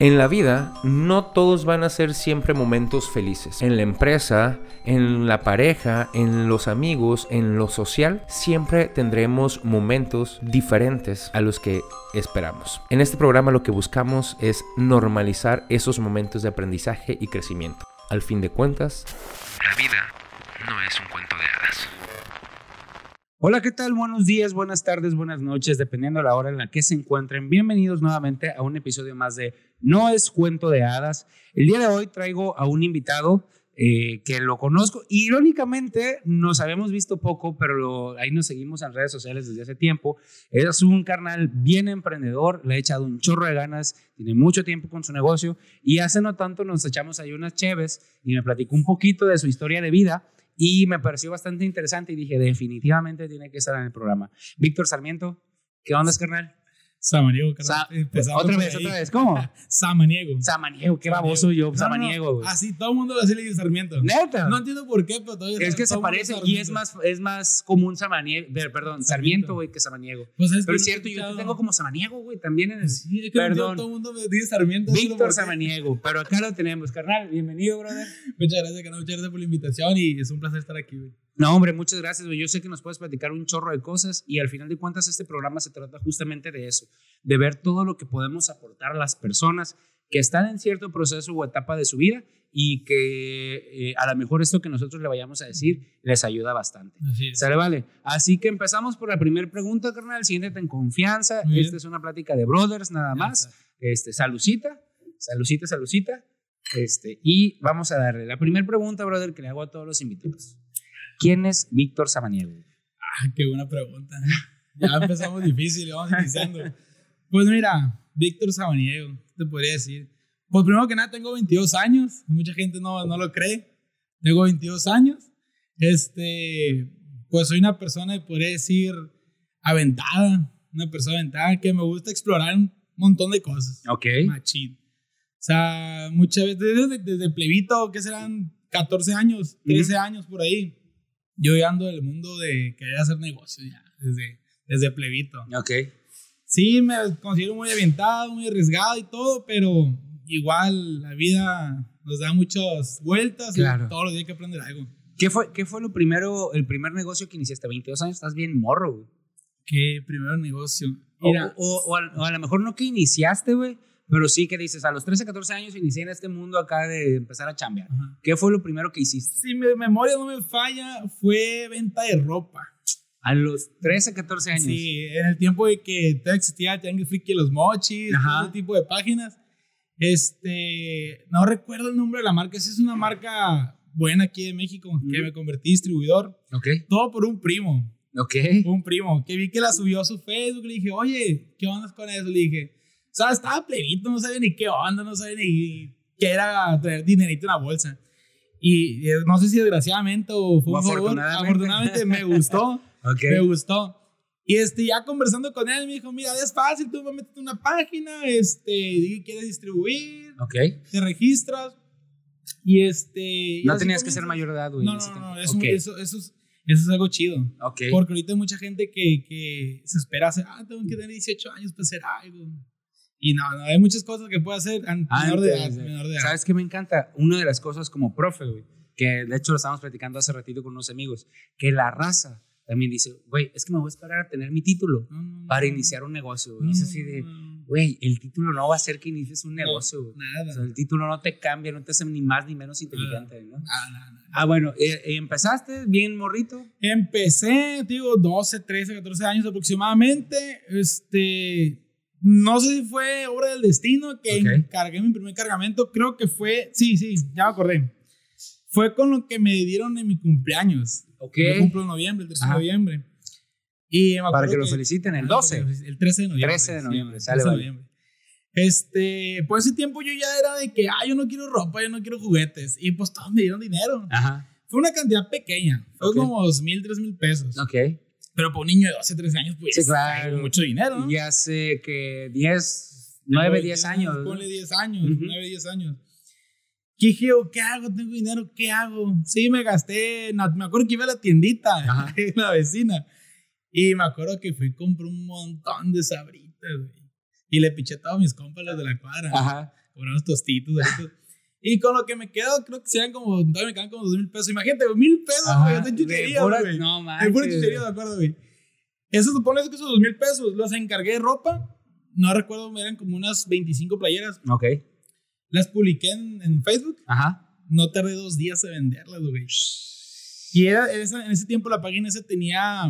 En la vida, no todos van a ser siempre momentos felices. En la empresa, en la pareja, en los amigos, en lo social, siempre tendremos momentos diferentes a los que esperamos. En este programa lo que buscamos es normalizar esos momentos de aprendizaje y crecimiento. Al fin de cuentas, la vida no es un cuento de hadas. Hola, ¿qué tal? Buenos días, buenas tardes, buenas noches, dependiendo de la hora en la que se encuentren. Bienvenidos nuevamente a un episodio más de No es cuento de hadas. El día de hoy traigo a un invitado eh, que lo conozco. Irónicamente, nos habíamos visto poco, pero ahí nos seguimos en redes sociales desde hace tiempo. Es un carnal bien emprendedor, le ha echado un chorro de ganas, tiene mucho tiempo con su negocio y hace no tanto nos echamos ahí unas cheves y me platicó un poquito de su historia de vida y me pareció bastante interesante y dije, definitivamente tiene que estar en el programa. Víctor Sarmiento, ¿qué onda, carnal? Samaniego, Sa otra vez, otra vez, ¿cómo? Samaniego. Samaniego, qué baboso yo, no, Samaniego. No, así todo el mundo así le dice Sarmiento. Neta. No entiendo por qué, pero todavía Es que se parece y es más, es más común Samaniego, perdón, Sarmiento, güey, que Samaniego. Pues es pero es cierto, yo te tengo como Samaniego, güey, también en el. Sí, es que perdón. todo el mundo me dice Sarmiento. Víctor Samaniego, pero acá lo tenemos, carnal. Bienvenido, brother. Muchas gracias, carnal. Muchas gracias por la invitación y es un placer estar aquí, güey. No, hombre, muchas gracias. Yo sé que nos puedes platicar un chorro de cosas y al final de cuentas este programa se trata justamente de eso, de ver todo lo que podemos aportar a las personas que están en cierto proceso o etapa de su vida y que eh, a lo mejor esto que nosotros le vayamos a decir les ayuda bastante. Así. ¿Sale, vale? Así que empezamos por la primera pregunta, carnal. Siéntete en confianza. Esta es una plática de brothers nada más. Este, salucita, salucita, salucita. Este, y vamos a darle la primera pregunta, brother, que le hago a todos los invitados. ¿Quién es Víctor Samaniego? Ah, qué buena pregunta. Ya empezamos difícil, vamos iniciando. Pues mira, Víctor Samaniego, te podría decir? Pues primero que nada, tengo 22 años. Mucha gente no, no lo cree. Tengo 22 años. Este, pues soy una persona, podría decir, aventada. Una persona aventada que me gusta explorar un montón de cosas. Ok. Machín. O sea, muchas veces, desde, desde plebito, que serán 14 años, 13 años por ahí yo ya ando del mundo de querer hacer negocios ya, desde, desde plebito. Ok. Sí, me considero muy aventado, muy arriesgado y todo, pero igual la vida nos da muchas vueltas claro. y todos los días hay que aprender algo. ¿Qué fue, ¿Qué fue lo primero, el primer negocio que iniciaste? 22 años, estás bien morro, güey. ¿Qué primer negocio? Mira, o, o, o, a, o, a, lo mejor no que iniciaste, güey, pero sí que dices, a los 13, 14 años inicié en este mundo acá de empezar a chambear. Ajá. ¿Qué fue lo primero que hiciste? Si mi memoria no me falla, fue venta de ropa. A los 13, 14 años. Sí, en el tiempo de que existía Tianguis Friki, los mochis, Ajá. todo ese tipo de páginas. Este, no recuerdo el nombre de la marca, esa es una marca buena aquí de México, mm. que me convertí distribuidor. Ok. Todo por un primo. Ok. Un primo, que vi que la subió a su Facebook, le dije, oye, ¿qué onda con eso? Le dije, sea, estaba plebito, no sabía ni qué onda, no sabía ni qué era traer dinerito en la bolsa. Y no sé si desgraciadamente o fue o un favor, afortunadamente. afortunadamente me gustó. okay. Me gustó. Y este, ya conversando con él, me dijo, mira, es fácil, tú a meter una página, este, quieres distribuir, Ok. te registras. Y este... No tenías que ser mayor de edad, güey. No, no, tiempo. no, eso, Ok. eso, eso, es, eso es algo chido. Ok. Porque ahorita hay mucha gente que, que se espera hacer, ah, tengo que tener 18 años para hacer algo. Y no, no, hay muchas cosas que puede hacer an- menor de edad. Antes de- Menor de edad. ¿Sabes qué me encanta? Una de las cosas como profe, güey, que de hecho lo estábamos platicando hace ratito con unos amigos, que la raza también dice, güey, es que me voy a esperar a tener mi título No, no, no. para iniciar un negocio. güey. No, Y es no, así de, no, güey, el título no va a hacer que inicies un negocio, güey. Nada. O sea, el título no te cambia, no te hace ni más ni menos inteligente, ¿no? Nada, nada, nada. Ah, bueno, eh, eh, empezaste bien morrito. Empecé, digo, 12, 13, 14 años aproximadamente. Este. No sé si fue obra del destino que Ok. encargué mi primer cargamento. Creo que fue. Sí, sí, ya me acordé. Fue con lo que me dieron en mi cumpleaños. Ok. Yo cumplo en noviembre, el 13 Ajá. de noviembre. Y Para que lo feliciten el Ajá, 12. porque El 13 de noviembre. 13 de noviembre, sale, 13 de vale. noviembre. Este, por ese tiempo yo ya era de que, ah, yo no quiero ropa, yo no quiero juguetes. Y pues todos me dieron dinero. Ajá. Fue una cantidad pequeña. Fue como dos mil, tres mil pesos. Ok. Pero para un niño de 12, 13 años, pues. Sí, claro. hay mucho dinero, ¿no? Y hace que 10, 9, 10 años. ¿no? Ponle 10 años, Ujú. 9, 10 años. ¿Qué dije yo? ¿Qué hago? Tengo dinero, ¿qué hago? Sí, me gasté. me acuerdo que iba a la tiendita, Ajá. en la vecina. Y me acuerdo que fui y compré un montón de sabritas, güey. Y le piché a todos mis compas los de la cuadra. Ajá. comprar unos tostitos. doritos. Y con lo que me quedo, creo que serían como, todavía me quedan como dos mil pesos. Imagínate, mil pesos, güey, de chucherías, puras- güey. No, De manches. pura chuchería, de acuerdo, güey. Eso supone que esos dos mil pesos los encargué de ropa. No recuerdo, eran como unas 25 playeras. Ok. Las publiqué en, en Facebook. Ajá. No tardé dos días en venderlas, güey. Y era, esa- en ese tiempo la página esa tenía,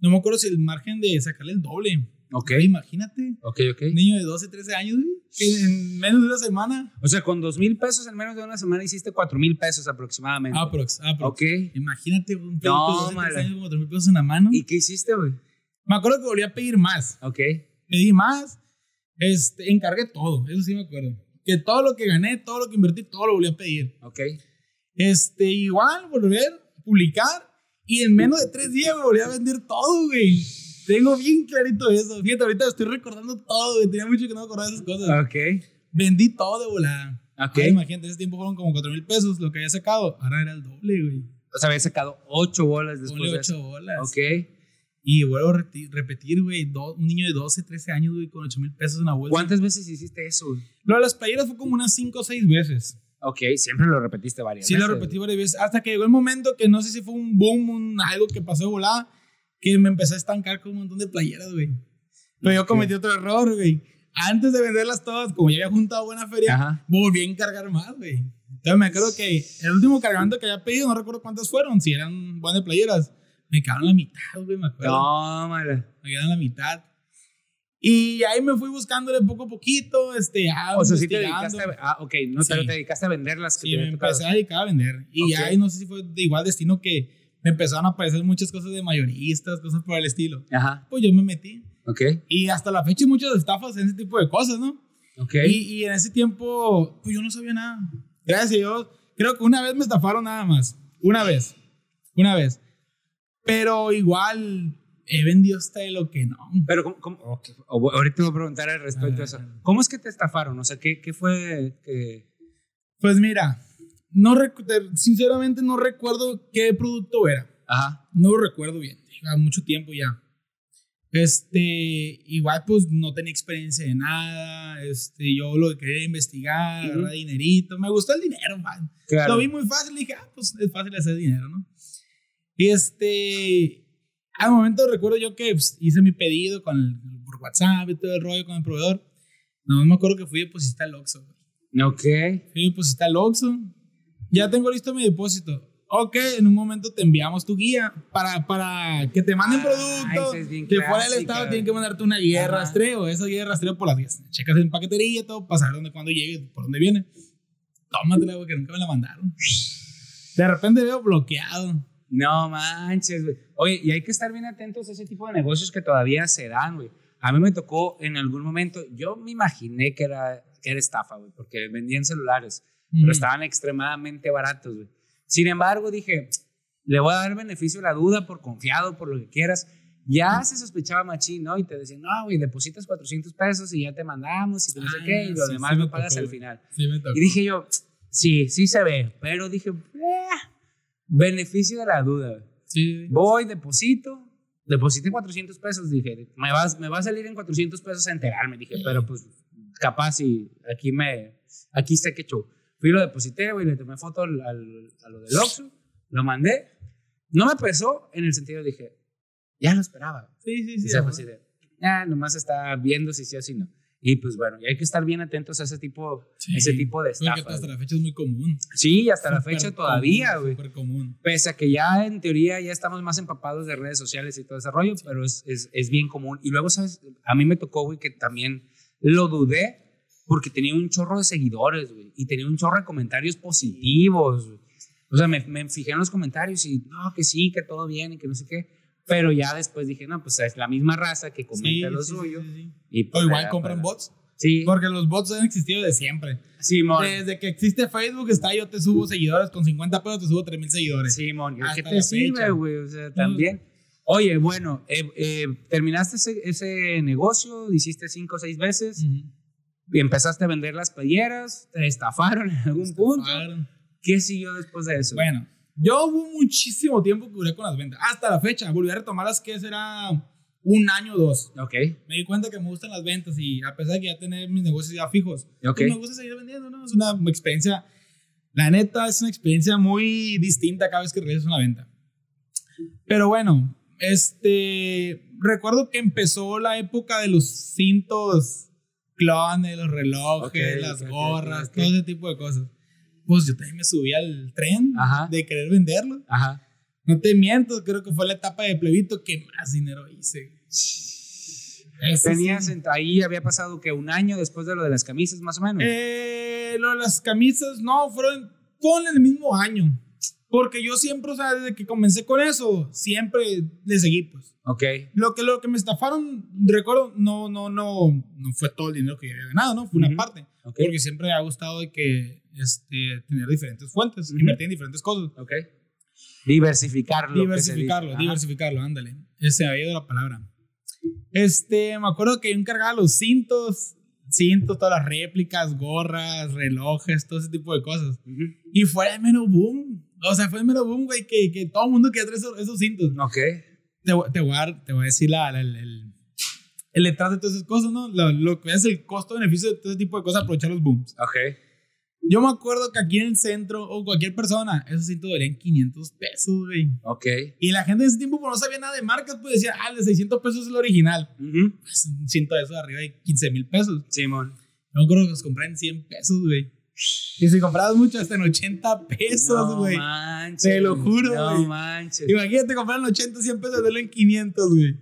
no me acuerdo si el margen de sacarle el doble. Ok. Güey, imagínate, Ok, ok. un niño de 12, 13 años, güey, que en menos de una semana. O sea, con dos mil pesos en menos de una semana hiciste cuatro mil pesos aproximadamente. Aprox, aprox. Ok. Imagínate un producto No, de 12, 13 mala. años con 4 mil pesos en la mano. ¿Y qué hiciste, güey? Me acuerdo que volví a pedir más. Ok. Pedí más. Este, encargué todo, eso sí me acuerdo. Que todo lo que gané, todo lo que invertí, todo lo volví a pedir. Ok. Este, igual, volver, publicar. Y en menos de tres días me volví a vender todo, güey. Tengo bien clarito eso. Fíjate, ahorita estoy recordando todo, güey. Tenía mucho que no me acordaba de esas cosas. Ok. Vendí todo de volada. Ok. Ahora, imagínate, ese tiempo fueron como 4 mil pesos lo que había sacado. Ahora era el doble, güey. O sea, habías sacado ocho bolas después Ponle de eso. 8 bolas. Ok. Y vuelvo a repetir, güey. Un niño de 12, 13 años, güey, con 8 mil pesos en la bolsa. ¿Cuántas veces hiciste eso, güey? Lo de las playeras fue como unas 5 o 6 veces. Ok, siempre lo repetiste varias Sí, veces. lo repetí varias veces. Hasta que llegó el momento que no sé si fue un boom, un, algo que pasó de volada, que me empecé a estancar con un montón de playeras, güey. Pero yo cometí otro error, güey. Antes de venderlas todas, como ya había juntado buena feria, Ajá. volví a encargar más, güey. Entonces me acuerdo que el último cargamento que había pedido, no recuerdo cuántas fueron, si eran buenas playeras, me quedaron la mitad, güey, me acuerdo. No, mala. Me quedaron la mitad. Y ahí me fui buscándole poco a poquito, este, ya O sea, sí te dedicaste a... Ah, ok. No, Sí. pero te dedicaste a venderlas. que Sí, te me empecé a dedicar a vender. Y Ok. ya ahí no sé si fue de igual destino que me empezaron a aparecer muchas cosas de mayoristas, cosas por el estilo. Ajá. Pues yo me metí. Ok. Y hasta la fecha hay muchas estafas en ese tipo de cosas, ¿no? Ok. Y, y en ese tiempo, pues yo no sabía nada. Gracias a Dios. Creo que una vez me estafaron nada más. Una vez. Una vez. Pero igual he vendido hasta de lo que no. Pero, ¿cómo, cómo- ok, o- ahorita te voy a preguntar al respecto a eso. ah. ¿Cómo es que te estafaron? O sea, ¿qué, qué fue que...? Pues mira, no sinceramente no recuerdo qué producto era. Ajá. No lo recuerdo bien, lleva mucho tiempo ya. Este, igual pues no tenía experiencia de nada, este, yo lo que quería investigar, agarrar dinerito, me gustó el dinero, man. Claro. Lo vi muy fácil y dije, ah, pues es fácil hacer dinero, ¿no? Y este, al momento recuerdo yo que pues, hice mi pedido con el- por WhatsApp y todo el rollo con el proveedor. No me acuerdo que fui a depositar al Oxxo. Ok. Fui a depositar al Oxxo. Ya tengo listo mi depósito. Ok, en un momento te enviamos tu guía para, para que te manden Ah, producto. esa es bien de fuera del estado tienen que mandarte una guía de Ajá. rastreo. Esa guía de rastreo por las vías. Checas en paquetería, todo, para saber dónde, cuándo llegue, por dónde viene. Tómatela, güey, que nunca me la mandaron. De repente veo bloqueado. No manches, güey. Oye, y hay que estar bien atentos a ese tipo de negocios que todavía se dan, güey. A mí me tocó en algún momento, yo me imaginé que era, que era estafa, güey, porque vendían celulares, pero Mm. estaban extremadamente baratos, güey. Sin embargo, dije, le voy a dar beneficio a la duda por confiado, por lo que quieras. Ya se sospechaba machín, ¿no? Y te decían, no, güey, depositas 400 pesos y ya te mandamos y que no sé Ah, qué, y lo sí, demás sí lo pagas al final. Sí, me. Y dije yo, sí, sí se ve, pero dije, "Eh, beneficio de la duda. güey. Sí. Voy, deposito, deposité 400 pesos, dije, me, vas, me va a salir en 400 pesos a enterarme, dije, pero pues capaz y aquí me, aquí sé que show. Fui y lo deposité, güey, le tomé foto al, al- a lo del Oxxo, lo mandé, no me pesó en el sentido, dije, ya lo esperaba. Sí, sí, Y sí. se fue amor. así de, ya, nomás está viendo si sí o si no. Y pues bueno, y hay que estar bien atentos a ese tipo, Sí. ese tipo de Porque estafas. hasta la fecha es muy común. Sí, hasta la Súper fecha todavía, güey. Súper común. Pese a que ya en teoría ya estamos más empapados de redes sociales y todo ese rollo, pero es, es, es bien común. Y luego, ¿sabes? A mí me tocó, güey, que también lo dudé porque tenía un chorro de seguidores, güey, y tenía un chorro de comentarios positivos. güey. O sea, me, me fijé en los comentarios y, no, que sí, que todo bien y que no sé qué. Pero ya después dije, no, pues es la misma raza que comenta lo Sí, sí, suyo. sí, sí. Y O pues, igual era compran para- bots. Sí, Porque los bots han existido de siempre. Simón. Desde que existe Facebook está yo te subo seguidores con 50 pesos te subo 3000 seguidores. Simón, ¿y Hasta ¿qué te sirve, güey? O sea, también. Oye, bueno, eh, eh, terminaste ese, ese negocio, hiciste cinco o seis veces, Ujú. Y empezaste a vender las playeras, te estafaron en algún punto. Estafaron. ¿Qué siguió después de eso? Bueno, yo hubo muchísimo tiempo que duré con las ventas. Hasta la fecha, volví a retomarlas que será un año o dos. Ok. Me di cuenta que me gustan las ventas y a pesar de que ya tener mis negocios ya fijos, Ok. pues me gusta seguir vendiendo, ¿no? Es una experiencia, la neta, es una experiencia muy distinta cada vez que realizas una venta. Pero bueno, este, recuerdo que empezó la época de los cintos clones, los relojes, Ok, las gorras, ok. todo ese tipo de cosas. Pues yo también me subí al tren Ajá. de querer venderlo. Ajá. No te miento, creo que fue la etapa de plebito que más dinero hice. Eso Tenías sí. ahí, había pasado que un año después de lo de las camisas, más o menos. Eh, lo de las camisas, no, fueron, en el mismo año. Porque yo siempre, o sea, desde que comencé con eso, siempre le seguí, pues. ok. Lo que, lo que me estafaron, recuerdo, no, no, no, no fue todo el dinero que yo había ganado, ¿no? Fue Ujú. una parte. Ok. Porque siempre me ha gustado de que, este, tener diferentes fuentes, Ujú. invertir en diferentes cosas. Ok. Diversificarlo. Diversificarlo, diversificarlo, ándale. Ese había ido la palabra. Este, me acuerdo que yo encargaba los cintos, cintos, todas las réplicas, gorras, relojes, todo ese tipo de cosas. Ajá. Ujú. Y fue el mero boom. O sea, fue el mero boom, güey, que, que todo el mundo quería traer esos, esos cintos. Ok. Te, te, voy a, te voy a decir la, la- el, el, el detrás de todas esas cosas, ¿no? Lo, lo que es el costo-beneficio de todo ese tipo de cosas, aprovechar los booms. Ok. Yo me acuerdo que aquí en el centro, o cualquier persona, esos cintos valían 500 pesos, güey. Ok. Y la gente en ese tiempo pues, no sabía nada de marcas, pues decía, ah, el de 600 pesos es el original. Ujú. Pues, un cinto de eso de arriba de 15 mil pesos. Simón. Yo me acuerdo que los compré en 100 pesos, güey. Y si comprabas mucho, hasta en 80 pesos, güey. No manches. Te lo juro, No güey. manches. Imagínate comprar en 80, 100 pesos, darlo en 500, güey.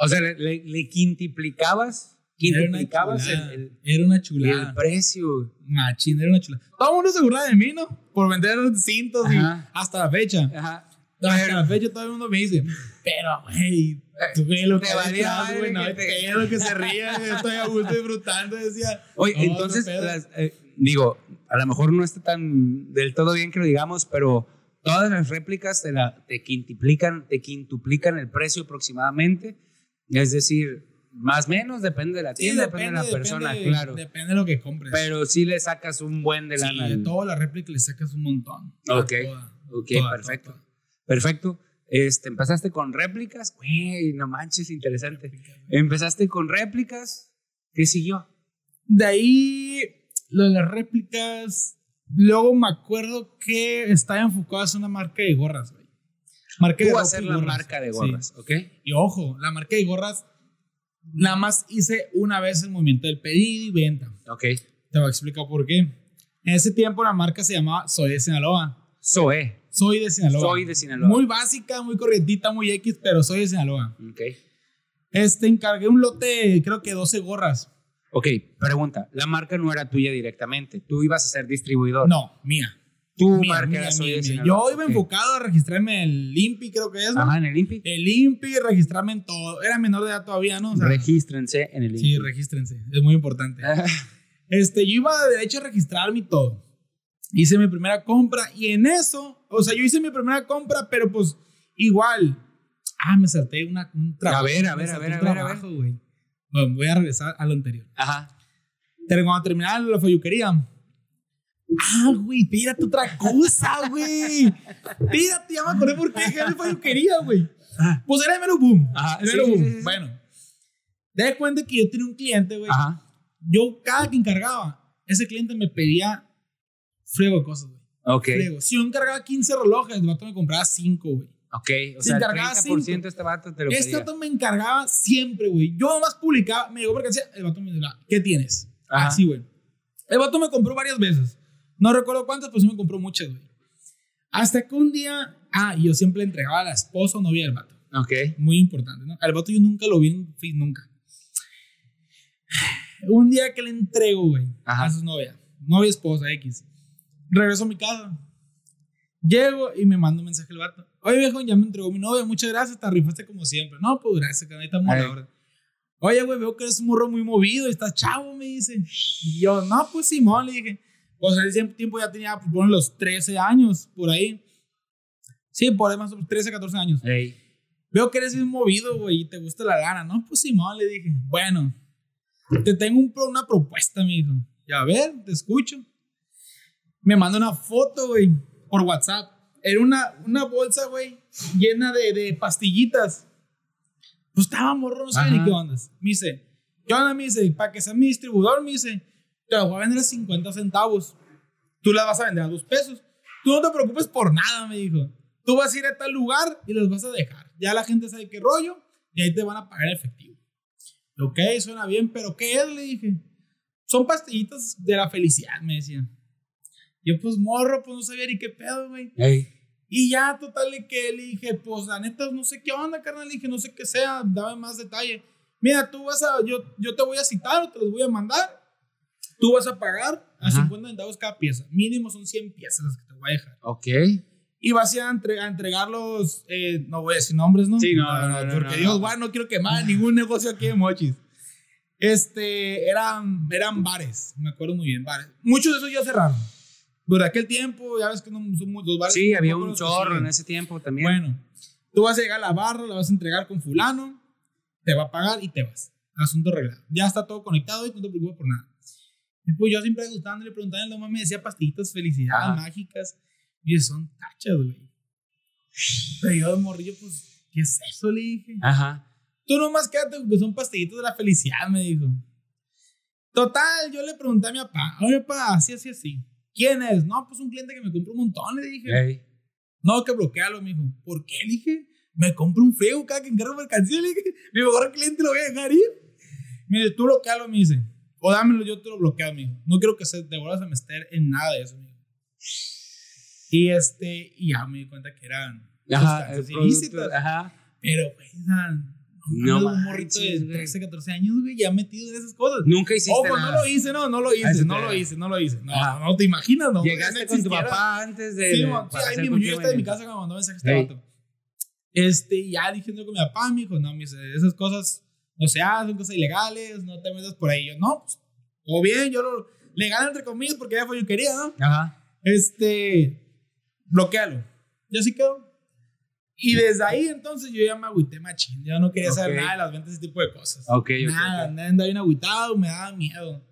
O sea, le, le, le quintuplicabas. Era una el, chulada. el, Era una el precio. Machín, era una chulada. Todo el mundo se burlaba de mí, ¿no? Por vender cintos y hasta la fecha. Ajá. Hasta la fecha todo el mundo me dice, pero, güey, tú, güey, lo Te que valía valía, güey, no que hay te- pedo que se ría, estoy a gusto disfrutando, decía. Oye, "No, entonces, no pedo". las, eh, digo, a lo mejor no está tan del todo bien que lo digamos, pero todas las réplicas te, la, te quintuplican, te quintuplican el precio aproximadamente. Es decir, más o menos, depende de la Sí, tienda, depende, de la persona, depende- claro. Depende de lo que compres. Pero sí le sacas un buen de sí, lana. de al- toda la réplica le sacas un montón. Ok, toda, ok, toda, perfecto. toda. Perfecto. Este, empezaste con réplicas, güey, no manches, interesante. Réplica. Empezaste con réplicas, ¿qué siguió? De ahí, lo de las réplicas. Luego me acuerdo que estaba enfocado a una marca de gorras, güey. Marca de ropa hacer la gorras. marca de Sí. gorras, ¿ok? Y ojo, la marca de gorras, nada más hice una vez el movimiento del pedido y venta. Ok. Te voy a explicar por qué. En ese tiempo la marca se llamaba Soy de Sinaloa. Zoe. Soy de Sinaloa. Soy de Sinaloa. Muy básica, muy corrientita, muy X, pero soy de Sinaloa. Ok. Este, encargué un lote, creo que 12 gorras. Ok, pregunta. La marca no era tuya directamente. Tú ibas a ser distribuidor. No, mía. Tu Mía, marca mía, era mía. Yo iba enfocado a registrarme en el INPI, creo que es, ¿no? Ajá, en el INPI. El INPI, registrarme en todo. Era menor de edad todavía, ¿no? O sea, Regístrense en el sí, INPI. regístrense. Es muy importante. Este, yo iba de derecho a registrarme y todo. Hice mi primera compra y en eso, o sea, yo hice mi primera compra, pero pues igual. Ah, me salté una, un trabajo. ver, a ver, a ver, a ver, a ver. trabajo, güey. Bueno, voy a regresar a lo anterior. Ajá. Pero cuando terminaba la folluquería. Ah, güey, pírate otra cosa, güey. Pírate, ya me acordé por qué dejé la folluquería, güey. Pues era el mero boom. Ajá, el mero sí, boom. sí, sí. Bueno, de cuenta que yo tenía un cliente, güey. Ajá. Yo, cada que encargaba, ese cliente me pedía friego de cosas, güey. Ok. Friego. Si yo encargaba 15 relojes, el vato me compraba 5, güey. Ok. O Se sea, el encargaba 30% cinco. este vato te lo Este pedía. vato me encargaba siempre, güey. Yo nomás publicaba, me llegó mercancía, el vato me decía, ¿qué tienes? Ajá. Así, güey. El vato me compró varias veces. No recuerdo cuántas, pero sí me compró muchas, güey. Hasta que un día, ah, yo siempre le entregaba a la esposa o novia del vato. Ok. Muy importante, ¿no? Al vato yo nunca lo vi en fin, nunca. Un día que le entrego, güey, a su novia, novia, esposa, X. Regreso a mi casa. Llego y me manda un mensaje el vato. Oye, viejo, ya me entregó mi novia, muchas gracias, te rifaste como siempre. No, pues gracias, que ahí estamos a la Ay. orden. Oye, güey, veo que eres un morro muy movido, estás chavo, me dice. Y yo, no, pues Simón, le dije. Pues en ese tiempo ya tenía, pues, ponen los 13 años, por ahí. Sí, por ahí más o menos 13, 14 años. Ey. Veo que eres bien movido, güey, y te gusta la lana, ¿no? Pues Simón, le dije. Bueno, te tengo un una propuesta, mi hijo. Ya, a ver, te escucho. Me manda una foto, güey, por WhatsApp. Era una, una bolsa, güey, llena de, de pastillitas. Pues estaba morro, no ni qué onda. Me dice, ¿qué onda? Me dice, para que sea mi distribuidor, me dice, te lo voy a vender a 50 centavos. Tú las vas a vender a dos pesos. Tú no te preocupes por nada, me dijo. Tú vas a ir a tal lugar y los vas a dejar. Ya la gente sabe qué rollo y ahí te van a pagar en efectivo. Ok, suena bien, pero ¿qué es? Le dije. Son pastillitas de la felicidad, me decía. Yo, pues morro, pues no sabía ni qué pedo, güey. Ey. Y ya, total, que le dije, pues la neta, no sé qué onda, carnal. Le dije, no sé qué sea, dame más detalle. Mira, tú vas a, yo, yo te voy a citar o te los voy a mandar. Tú vas a pagar a Ajá. 50 centavos cada pieza. Mínimo son 100 piezas las que te voy a dejar. Ok. Y vas a ir a, entre- a entregarlos, eh, no voy a decir nombres, ¿no? Sí, no, no, no, Porque no, Dios, no. guay, no quiero quemar ningún negocio aquí de mochis. Este, eran, eran bares, me acuerdo muy bien, bares. Muchos de esos ya cerraron. Por aquel tiempo, ya ves que no son muchos bares. Sí, había un que chorro en ese tiempo también. Bueno, tú vas a llegar a la barra, la vas a entregar con fulano, te va a pagar y te vas. Asunto arreglado. Ya está todo conectado y no te preocupes por nada. Y pues yo siempre gustando le preguntaba, el mamá me decía pastillitas, felicidad, Ajá. mágicas. Y yo, son tachas, güey. Pero yo de morrillo, pues, ¿qué es eso? Le dije. Ajá. Tú nomás quédate con que son pastillitas de la felicidad, me dijo. Total, yo le pregunté a mi papá, oye, papá, así, así, así. ¿Quién es? No, pues un cliente que me compró un montón, le dije. Ey. No, que bloquealo, mijo. ¿Por qué? Le dije, me compro un friego cada que encargo mercancía. Le dije, mi mejor cliente lo voy a dejar ir. Me dice, tú bloquealo, me dice. O dámelo, yo te lo bloqueo, mijo. No quiero que se te vuelvas a meter en nada de eso, mijo. Y este, y ya me di cuenta que eran Ajá. sustancias ilícitas. Ajá. Pero, dan- No no un morrito de manches, güey. 13, 14 años, güey, ya metido en esas cosas. Nunca hiciste Ojo, no nada. lo hice, no, no lo Ah, hice, no lo hice, no lo hice. No, Ajá. no te imaginas, no. Llegaste no con tu papá antes de. Sí, mo- sí, ahí mismo, yo estaba en mi casa cuando mandó mensaje este vato. Este, ya diciendo con mi papá, me dijo, no, me dice, esas cosas no se hacen, cosas ilegales, no te metas por ahí. Yo, no, pues, o bien, yo lo, legal entre comillas, porque ya fue yo quería, ¿no? Ajá. Este, bloquealo. Y así quedó. Y desde ahí entonces yo ya me agüité machín. Yo no quería saber Ok. nada de las ventas, ese tipo de cosas. Ok, ok, Nada, ok. andaba bien agüitado, me daba miedo.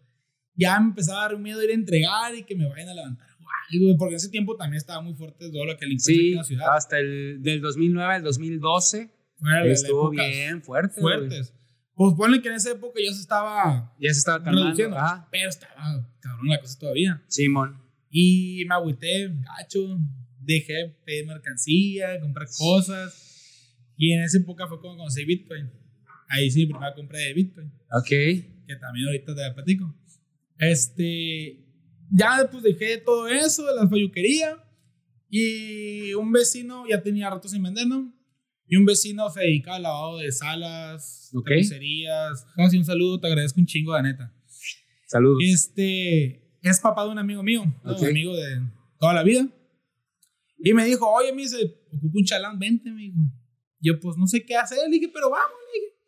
Ya me empezaba a dar miedo ir a entregar y que me vayan a levantar algo, porque en ese tiempo también estaba muy fuerte todo lo que aquí Sí, en la ciudad. hasta el del 2009 al 2012 Fuera de la estuvo bien fuerte. güey. Fuertes. Pues ponle que en esa época ya se estaba Ya se estaba reduciendo, pero estaba cabrón la cosa todavía. Simón. Y me agüité, gacho. Dejé de pedir mercancía, comprar cosas. Y en esa época fue cuando conocí Bitcoin. Ahí sí, mi primera compra de Bitcoin. Ok. Que también ahorita te la platico. Este. Ya pues dejé todo eso de la falluquería. Y un vecino ya tenía rato sin vender, ¿no? Y un vecino se dedicaba al lavado de salas, Ok. tapicerías. José, un saludo, te agradezco un chingo, la neta. Saludos. Este es papá de un amigo mío, ¿no? Ok. un amigo de toda la vida. Y me dijo, oye, me dice, ocupo un chalán, vente, me dijo. Yo, pues no sé qué hacer. Le dije, pero vamos, le dije.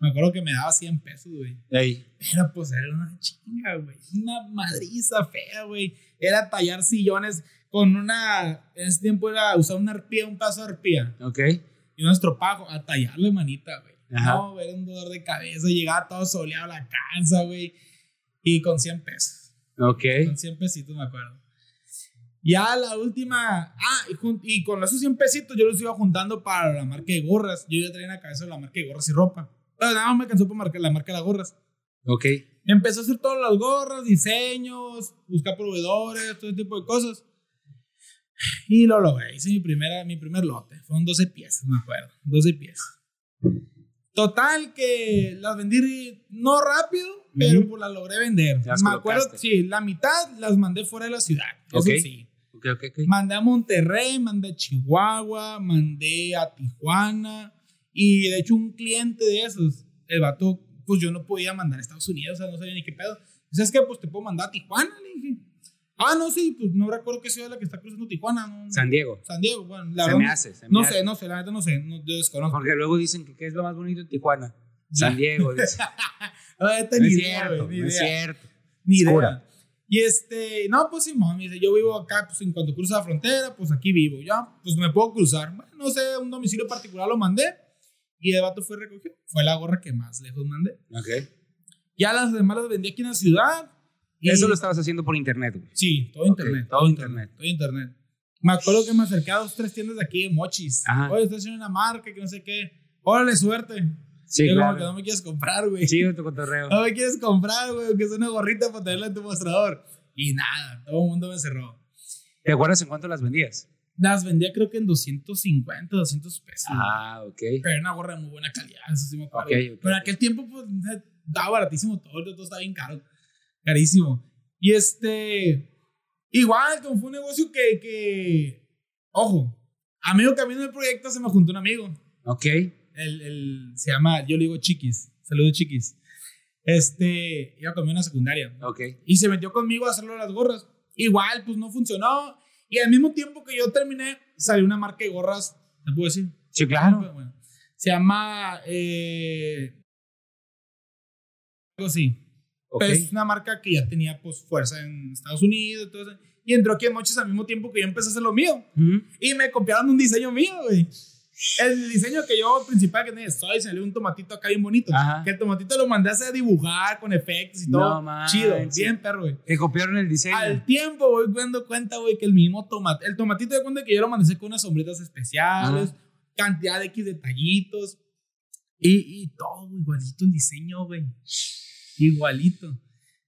Me acuerdo que me daba 100 pesos, güey. Ey. Pero pues era una chinga, güey. Una madriza fea, güey. Era tallar sillones con una. En ese tiempo era usar una arpía, un paso de arpía. Ok. Y un estropajo a tallarle manita, güey. Ajá. No, era un dolor de cabeza. Llegaba todo soleado a la casa, güey. Y con 100 pesos. Ok. Con 100 pesitos, me acuerdo. Ya la última. Ah, y, jun- y con esos 100 pesitos yo los iba juntando para la marca de gorras. Yo ya traía en la cabeza la marca de gorras y ropa. Pero nada más me alcanzó para marcar la marca de las gorras. Ok. Empecé a hacer todas las gorras, diseños, buscar proveedores, todo ese tipo de cosas. Y lo logré. Hice mi, primera, mi primer lote. Fueron 12 piezas, me acuerdo. 12 piezas. Total, que las vendí no rápido, pero pues las logré vender. Las me acuerdo, colocaste. sí, la mitad las mandé fuera de la ciudad. Eso Ok. sí. Ok, ok, ok. Mandé a Monterrey, mandé a Chihuahua, mandé a Tijuana. Y de hecho, un cliente de esos, el vato, pues yo no podía mandar a Estados Unidos, o sea, no sabía ni qué pedo. ¿Sabes qué? Pues te puedo mandar a Tijuana, le dije. Ah, no, sí, pues no recuerdo qué ciudad es la que está cruzando Tijuana. No, San Diego. San Diego, bueno, la Se verdad me no- hace. se me No hace. sé, no sé, la neta no sé, no, yo desconozco. Porque luego dicen que ¿qué es lo más bonito de Tijuana. San Diego. dice. No ni es cierto, no es cierto. Ni idea. Y este, no, pues Simón, me dice, yo vivo acá, pues en cuanto cruza la frontera, pues aquí vivo, ya, pues me puedo cruzar. Bueno, no sé, un domicilio particular lo mandé y el vato fue recogido. Fue la gorra que más lejos mandé. Ok. Ya las demás las vendí aquí en la ciudad. Y Eso lo estabas haciendo por internet, güey. Sí, todo internet. todo internet. Todo internet. Me acuerdo que me acerqué a dos, tres tiendas de aquí de mochis. Ajá. Oye, estoy haciendo una marca que no sé qué. Órale, suerte. Sí, Yo claro. como que no me quieres comprar, güey. Chido tu cotorreo. No me quieres comprar, güey, que es una gorrita para tenerla en tu mostrador. Y nada, todo el mundo me cerró. ¿Te acuerdas en cuánto las vendías? Las vendía creo que en 250, 200 pesos. Ah, ok. Pero era una gorra de muy buena calidad, eso sí me acuerdo. Ok, ok. Pero en aquel tiempo, pues, estaba baratísimo todo, todo estaba bien caro. Carísimo. Y este, igual, como fue un negocio que, que ojo, amigo camino del proyecto se me juntó un amigo. Ok. El, el, se llama, yo le digo Chiquis. Saludos, Chiquis. Este, iba conmigo en la secundaria. Ok. Y se metió conmigo a hacerlo las gorras. Igual, pues no funcionó. Y al mismo tiempo que yo terminé, salió una marca de gorras. ¿Te puedo decir? Sí, claro. Bueno, se llama. Eh, algo así. Ok. Pero es una marca que ya tenía pues fuerza en Estados Unidos. y todo eso. Y entró aquí en Mochis al mismo tiempo que yo empecé a hacer lo mío. Ujú. Y me copiaron un diseño mío, güey. El diseño que yo principal que tenía estoy salió un tomatito acá bien bonito. Ajá. Que el tomatito lo mandé a hacer dibujar con efectos y No todo. manches. Chido, bien perro, güey. Te copiaron el diseño. Al tiempo voy dando cuenta, güey, que el mismo tomate, el tomatito de cuenta que yo lo mandé con unas sombritas especiales, cantidad de X detallitos y, y todo igualito el diseño, güey. Igualito.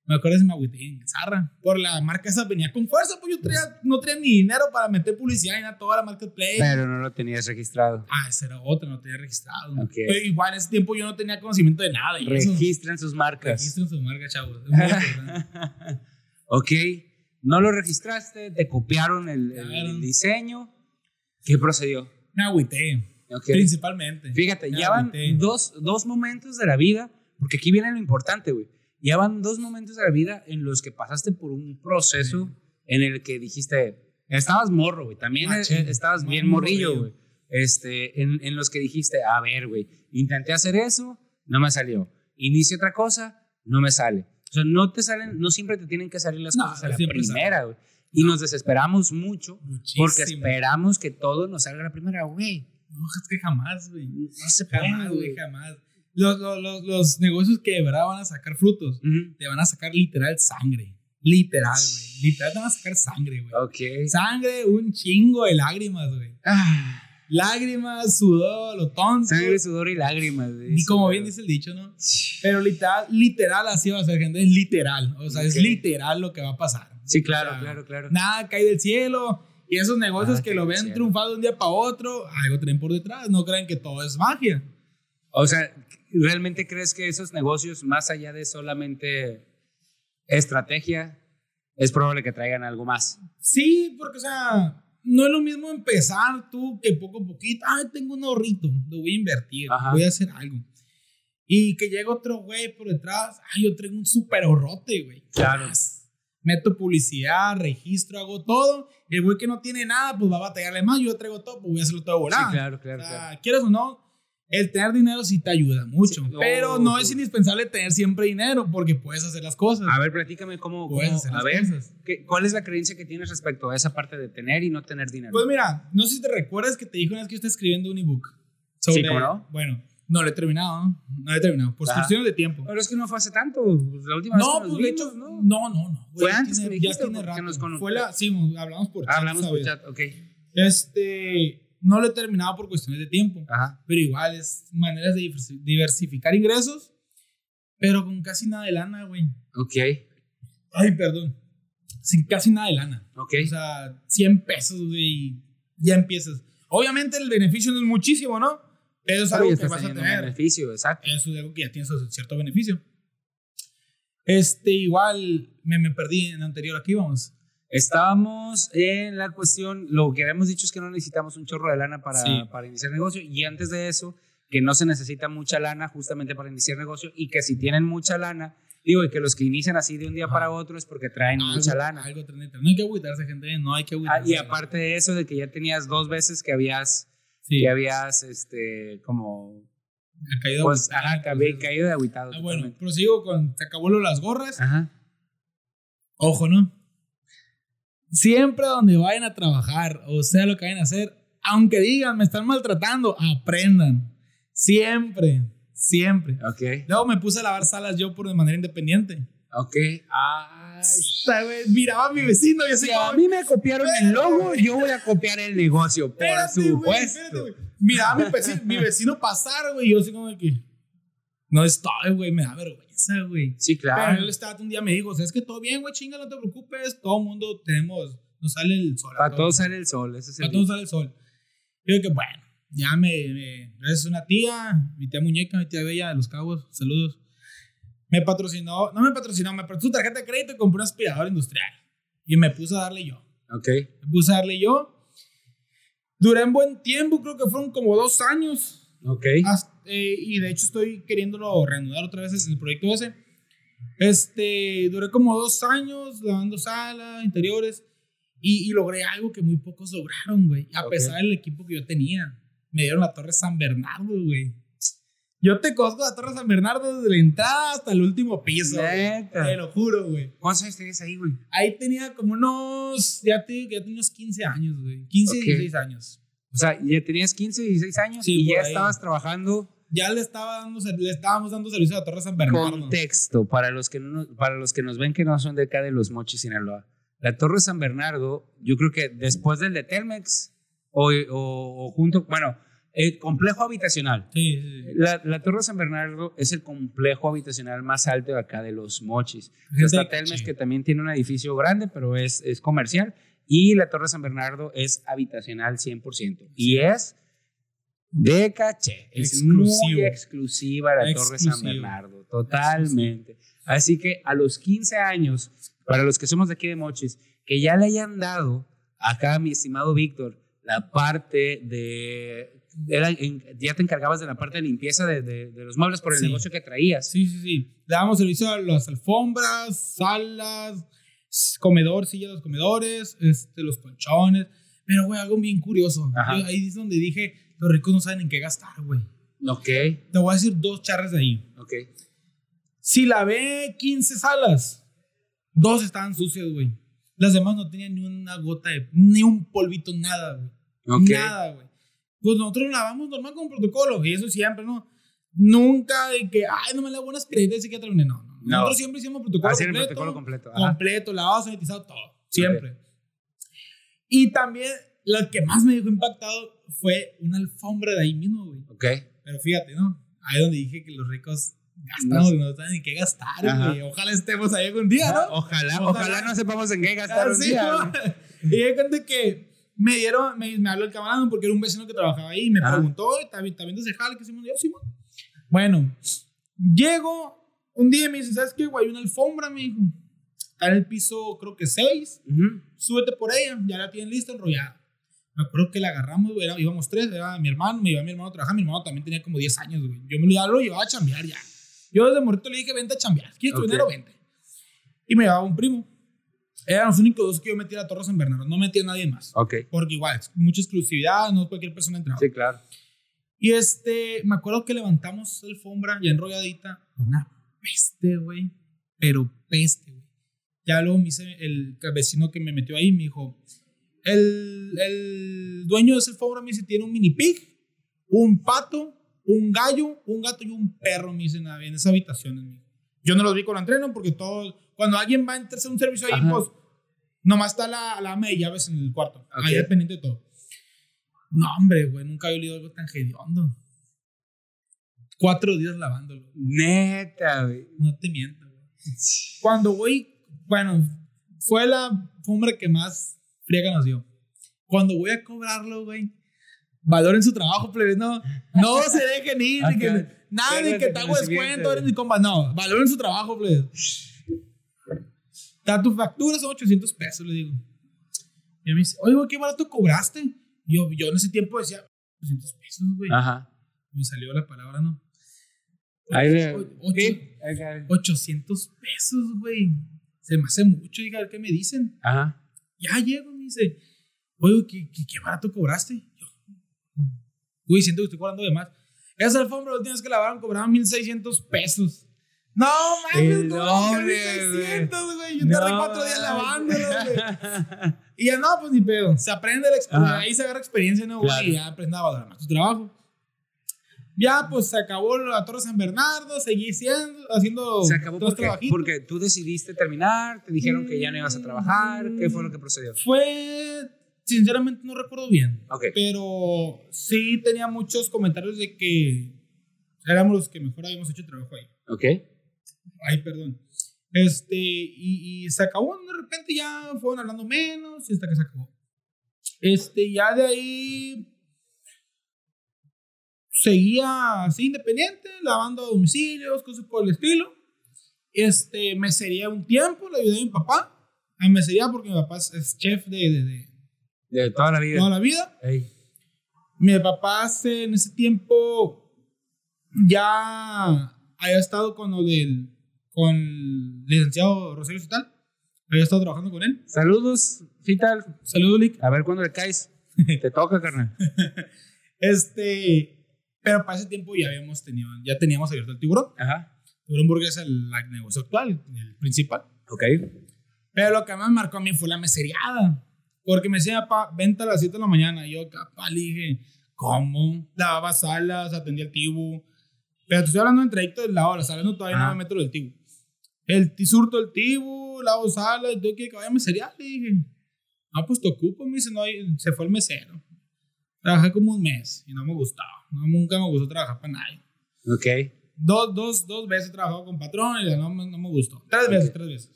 Me acuerdo si me agüité en Zarra. Por la marca esa venía con fuerza, pues yo traía, no traía ni dinero para meter publicidad en toda la marketplace. Pero no lo tenías registrado. Ah, esa era otra, no tenía registrado. Ok. Pero igual en ese tiempo yo no tenía conocimiento de nada. Y eso, Registran sus marcas. registren su marca, chavos. Ok. No lo registraste, te copiaron el, el Claro. diseño. ¿Qué procedió? me agüité, Ok. principalmente. Fíjate, Me ya van dos, dos momentos de la vida, porque aquí viene lo importante, güey. Ya van dos momentos de la vida en los que pasaste por un proceso en el que dijiste, estabas morro, güey. También Machín. eh, estabas bien morrillo, güey. Este, en, en los que dijiste, a ver, güey, intenté hacer eso, no me salió. Inicie otra cosa, no me sale. O sea, no te salen, no siempre te tienen que salir las No, cosas a la primera, güey. Y nos desesperamos mucho Muchísimo. porque esperamos que todo nos salga a la primera, güey. No, es que jamás, güey. No se puede, güey, jamás. Los, los, los, los negocios que de verdad van a sacar frutos, Ujú. te van a sacar literal sangre. Literal, güey. Literal te van a sacar sangre, güey. Ok. Sangre, un chingo de lágrimas, güey. Ah, Lágrimas, sudor, lo tonto. sangre, sudor y lágrimas. güey. Y como bien dice el dicho, ¿no? Pero literal, literal así va a ser, gente. Es literal. O sea, es Ok. literal lo que va a pasar. Sí, claro, O sea, claro, claro. Nada cae del cielo. Y esos negocios Nada que lo ven triunfar de un día para otro, algo traen por detrás. No crean que todo es magia. O sea, ¿realmente crees que esos negocios, más allá de solamente estrategia, es probable que traigan algo más? Sí, porque, o sea, no es lo mismo empezar tú que poco a poquito. Ah, tengo un ahorrito, lo voy a invertir, Ajá. voy a hacer algo. Y que llega otro güey por detrás. Ah, yo traigo un super ahorrote, güey. Claro. Meto publicidad, registro, hago todo. El güey que no tiene nada, pues va a batallarle más. Yo traigo todo, pues voy a hacerlo todo volado. claro, O claro, sea, quieras o no, el tener dinero sí te ayuda mucho. Sí, pero no es indispensable tener siempre dinero porque puedes hacer las cosas. A ver, platícame cómo, puedes cómo- hacer a las ver, cosas. ¿qué- ¿cuál es la creencia que tienes respecto a esa parte de tener y no tener dinero? Pues mira, no sé si te recuerdas que te dije una vez que yo estoy escribiendo un ebook. Sobre, Sí, ¿cómo no? Bueno, no lo he terminado, ¿no? No lo he terminado. Por cuestiones de tiempo. Pero es que no fue hace tanto. pues, La última vez No, que nos pues de vimos, hecho, ¿no? no, no, no. Fue Ya antes que tiene- me ya tiene rato. nos Fue la, sí, hablamos por chat. Hablamos por chat, ok. Este, no lo he terminado por cuestiones de tiempo. Ajá. Pero igual es maneras de diversi- diversificar ingresos, pero con casi nada de lana, güey. Ok, Ay, perdón. Sin casi nada de lana. ok. O sea, 100 pesos, güey. Ya empiezas. Obviamente el beneficio no es muchísimo, ¿no? Pero es algo que vas a tener. beneficio, exacto. Eso es algo que ya tienes cierto beneficio. Este, igual me, me perdí en el anterior. Aquí vamos. Estábamos en la cuestión, lo que habíamos dicho es que no necesitamos un chorro de lana para, Sí. para iniciar negocio y antes de eso, que no se necesita mucha lana justamente para iniciar negocio y que si tienen mucha lana, digo, y que los que inician así de un día Ajá. para otro es porque traen mucha lana. Algo trenita. No hay que agüitarse, gente. No hay que Ah, agüitarse. y aparte de eso, de que ya tenías dos veces que habías, sí, que habías, este, como, ha caído pues, agüitado, ajá, caído de aguitado. Ah, bueno, prosigo con. Se acabó lo de las gorras. Ajá. Ojo, ¿no? Siempre donde vayan a trabajar, o sea lo que vayan a hacer, aunque digan me están maltratando, aprendan. Siempre, siempre. Ok, Luego me puse a lavar salas yo por de manera independiente. ok. Ay, miraba a mi vecino y así Si a mí me copiaron el logo, yo voy a copiar el negocio, por "Espérate, supuesto. espérate, güey". Miraba a mi vecino, mi vecino pasar, güey, y yo así como de que, no estoy, güey, me da vergüenza, güey. Sí, Pero claro. el Estado un día me dijo, o sea, es que todo bien, güey, chinga, no te preocupes, todo mundo tenemos, nos sale el sol. a Para todos sale el sol. Ese es el Para todos sale el sol. Yo que, bueno, ya me, me, gracias a una tía, mi tía Muñeca, mi tía Bella de Los Cabos, saludos. Me patrocinó, no me patrocinó, me prestó su tarjeta de crédito y compré un aspirador industrial. Y me puse a darle yo. Ok. Me puse a darle yo. Duré un buen tiempo, creo que fueron como dos años. Ok. Hasta- eh, y de hecho estoy queriéndolo reanudar otra vez en el proyecto ese. Este, duré como dos años lavando salas, interiores. Y, y logré algo que muy pocos lograron, güey. A Ok. pesar del equipo que yo tenía. Me dieron la Torre San Bernardo, güey. Yo te conozco la Torre San Bernardo desde la entrada hasta el último piso. Neta. Te lo juro, güey. ¿Cuántos años tenías ahí, güey? Ahí tenía como unos, ya te ya tenía unos 15 años, güey. 15, Ok. 16 años. O sea, ya tenías 15, 16 años Sí, y ya ahí. estabas trabajando. Ya le, estaba dando, le estábamos dando servicio a la Torre San Bernardo. Contexto, para los, que no, para los que nos ven que no son de acá de los Mochis, Sinaloa. La Torre San Bernardo, yo creo que después del de Telmex o, o- o junto, bueno, el complejo habitacional. Sí, sí, sí. La, la Torre San Bernardo es el complejo habitacional más alto de acá de los Mochis. Está Telmex que también tiene un edificio grande, pero es, es comercial. Y la Torre San Bernardo es habitacional 100%. Y es de caché. Es muy Exclusivo. exclusiva la Torre San Exclusivo. Bernardo. Totalmente. Así que a los 15 años, para los que somos de aquí de Mochis, que ya le hayan dado acá a mi estimado Víctor la parte de... era en- ya te encargabas de la parte de limpieza de, de- de los muebles por el Sí. negocio que traías. Sí, sí, sí. Le damos servicio a las alfombras, salas, comedor, silla de los comedores, este, los colchones. Pero, güey, algo bien curioso. Yo ahí es donde dije, los ricos no saben en qué gastar, güey. Ok, Te voy a decir dos charras de ahí. ok. Si la ve 15 salas, dos estaban sucias, güey. Las demás no tenían ni una gota de, ni un polvito, nada, güey. Ok. Nada, güey. Pues nosotros lavamos normal con protocolo, y eso siempre, ¿no? Nunca de que, ay, no me lavo una aspiradita de psiquiatra. No, no. No. Nosotros siempre hicimos protocolo Hacer el completo. protocolo completo. Ajá. completo, lavado, sanitizado, todo. Siempre. Y también, lo que más me dejó impactado fue una alfombra de ahí mismo, güey. Ok. Pero fíjate, ¿no? Ahí donde dije que los ricos gastamos, no, saben ni qué gastar, Ajá. güey. Ojalá estemos ahí algún día, ¿no? Ojalá, Ojalá. ojalá no sepamos en qué gastar un Así, día. ¿no? Y de cuenta que me dieron, me, me habló el camarada porque era un vecino que trabajaba ahí y me Ajá. preguntó, ¿también, también te jale que hicimos? Yo, sí, man". Bueno, llego un día y me dice, ¿sabes qué, güey? Hay una alfombra, me dijo. Está en el piso, creo que 6. Ujú. Súbete por ella, ya la tienen lista, enrollada. Me acuerdo que la agarramos, güey, íbamos tres, era mi hermano, me llevaba mi hermano a trabajar, mi hermano también tenía como 10 años, güey. Yo me lo, llevaba a chambear ya. Yo desde morrito le dije, vente a chambear, ¿quieres tu dinero? Vente. Y me llevaba un primo. Eran los únicos dos que yo metía a Torre San Bernardo, no metía a nadie más. Ok. Porque igual, mucha exclusividad, no cualquier persona entraba. Sí, claro. Y este, me acuerdo que levantamos alfombra ya enrolladita, una peste, güey, pero peste, güey. Ya luego me dice el vecino que me metió ahí, me dijo, el, el dueño de esa alfombra me dice, tiene un mini pig, un pato, un gallo, un gato y un perro, me dicen en esa habitación. Yo no los vi con entreno porque todo, cuando alguien va a hacer un servicio ahí, Ajá. pues nomás está la, la ama de llaves en el cuarto, Ok. ahí dependiente de todo. No, hombre, güey, nunca había olido algo tan hediondo. Cuatro días lavándolo. Neta, güey. No te miento, güey. Cuando voy, bueno, fue la alfombra que más friega nos dio. Cuando voy a cobrarlo, güey, valoren su trabajo, plebes, no. No se dejen ir, de que, Acá, nada de que te hago descuento, eres mi compa. No, valoren su trabajo, plebes. Tu factura son 800 pesos, le digo. Y él me dice, oye, güey, qué barato cobraste. Y yo, yo en ese tiempo decía, 800 pesos, güey. Ajá. Me salió la palabra, ¿no? Ahí le- O- ocho- Sí, acá. 800 pesos, güey. Se me hace mucho. Diga, a ver qué me dicen. Ajá. Ya llego, me dice, oye, ¿qué, qué, qué barato cobraste? Yo, güey, siento que estoy cobrando de más. Esa alfombra, la vez que lavaron, cobraban 1600 pesos. No mames, no, doble, 1600, güey. Yo tardé No, cuatro días lavándolo, güey. Y ya no, pues ni pedo. Se aprende la experiencia. Ahí se agarra experiencia, ¿no, güey? Claro. Y ya aprende a valorar más tu trabajo. Ya, pues se acabó la Torre San Bernardo. Seguí siendo, haciendo Se acabó porque, porque tú decidiste terminar, te dijeron que ya no ibas a trabajar. ¿Qué fue lo que procedió? Fue, sinceramente no recuerdo bien, Ok. pero sí tenía muchos comentarios de que Éramos los que mejor habíamos hecho trabajo ahí. Ok. Ay, perdón. Este, y, y se acabó, de repente ya fueron hablando menos y hasta que se acabó. Este, ya de ahí seguía así independiente, lavando domicilios, cosas por el estilo. Este, me sería un tiempo, le ayudé a mi papá. A me sería porque mi papá es- es chef de, de, de De toda la vida. toda la vida. Ey. Mi papá hace, en ese tiempo ya había estado con lo del con el licenciado Rosario Fital. Había estado trabajando con él. Saludos, Fital. Saludos, Lick. A ver cuándo le caes. Te toca, carnal. Este, pero para ese tiempo ya habíamos tenido, ya teníamos abierto el tiburón. Ajá. Tiburón Burger es el, negocio actual, el principal. Ok. Pero lo que más marcó a mí fue la meseriada. Porque me decía, papá, vente a las 7 de la mañana. Y yo, capaz, le dije, ¿cómo? Lavaba salas, atendía el tibu. Pero te estoy hablando en trayecto del lado de la sala, no todavía Ajá. no me meto del tibu. El ti- surto del tibu, lavo salas, yo que vaya a meseriar, le dije. Ah, pues te ocupo, me dice, no, se fue el mesero. Trabajé como un mes y no me gustaba. No, nunca me gustó trabajar para nadie. Ok. Dos, dos, dos veces he trabajado con patrón y no, me- no me gustó. Tres veces, tres veces.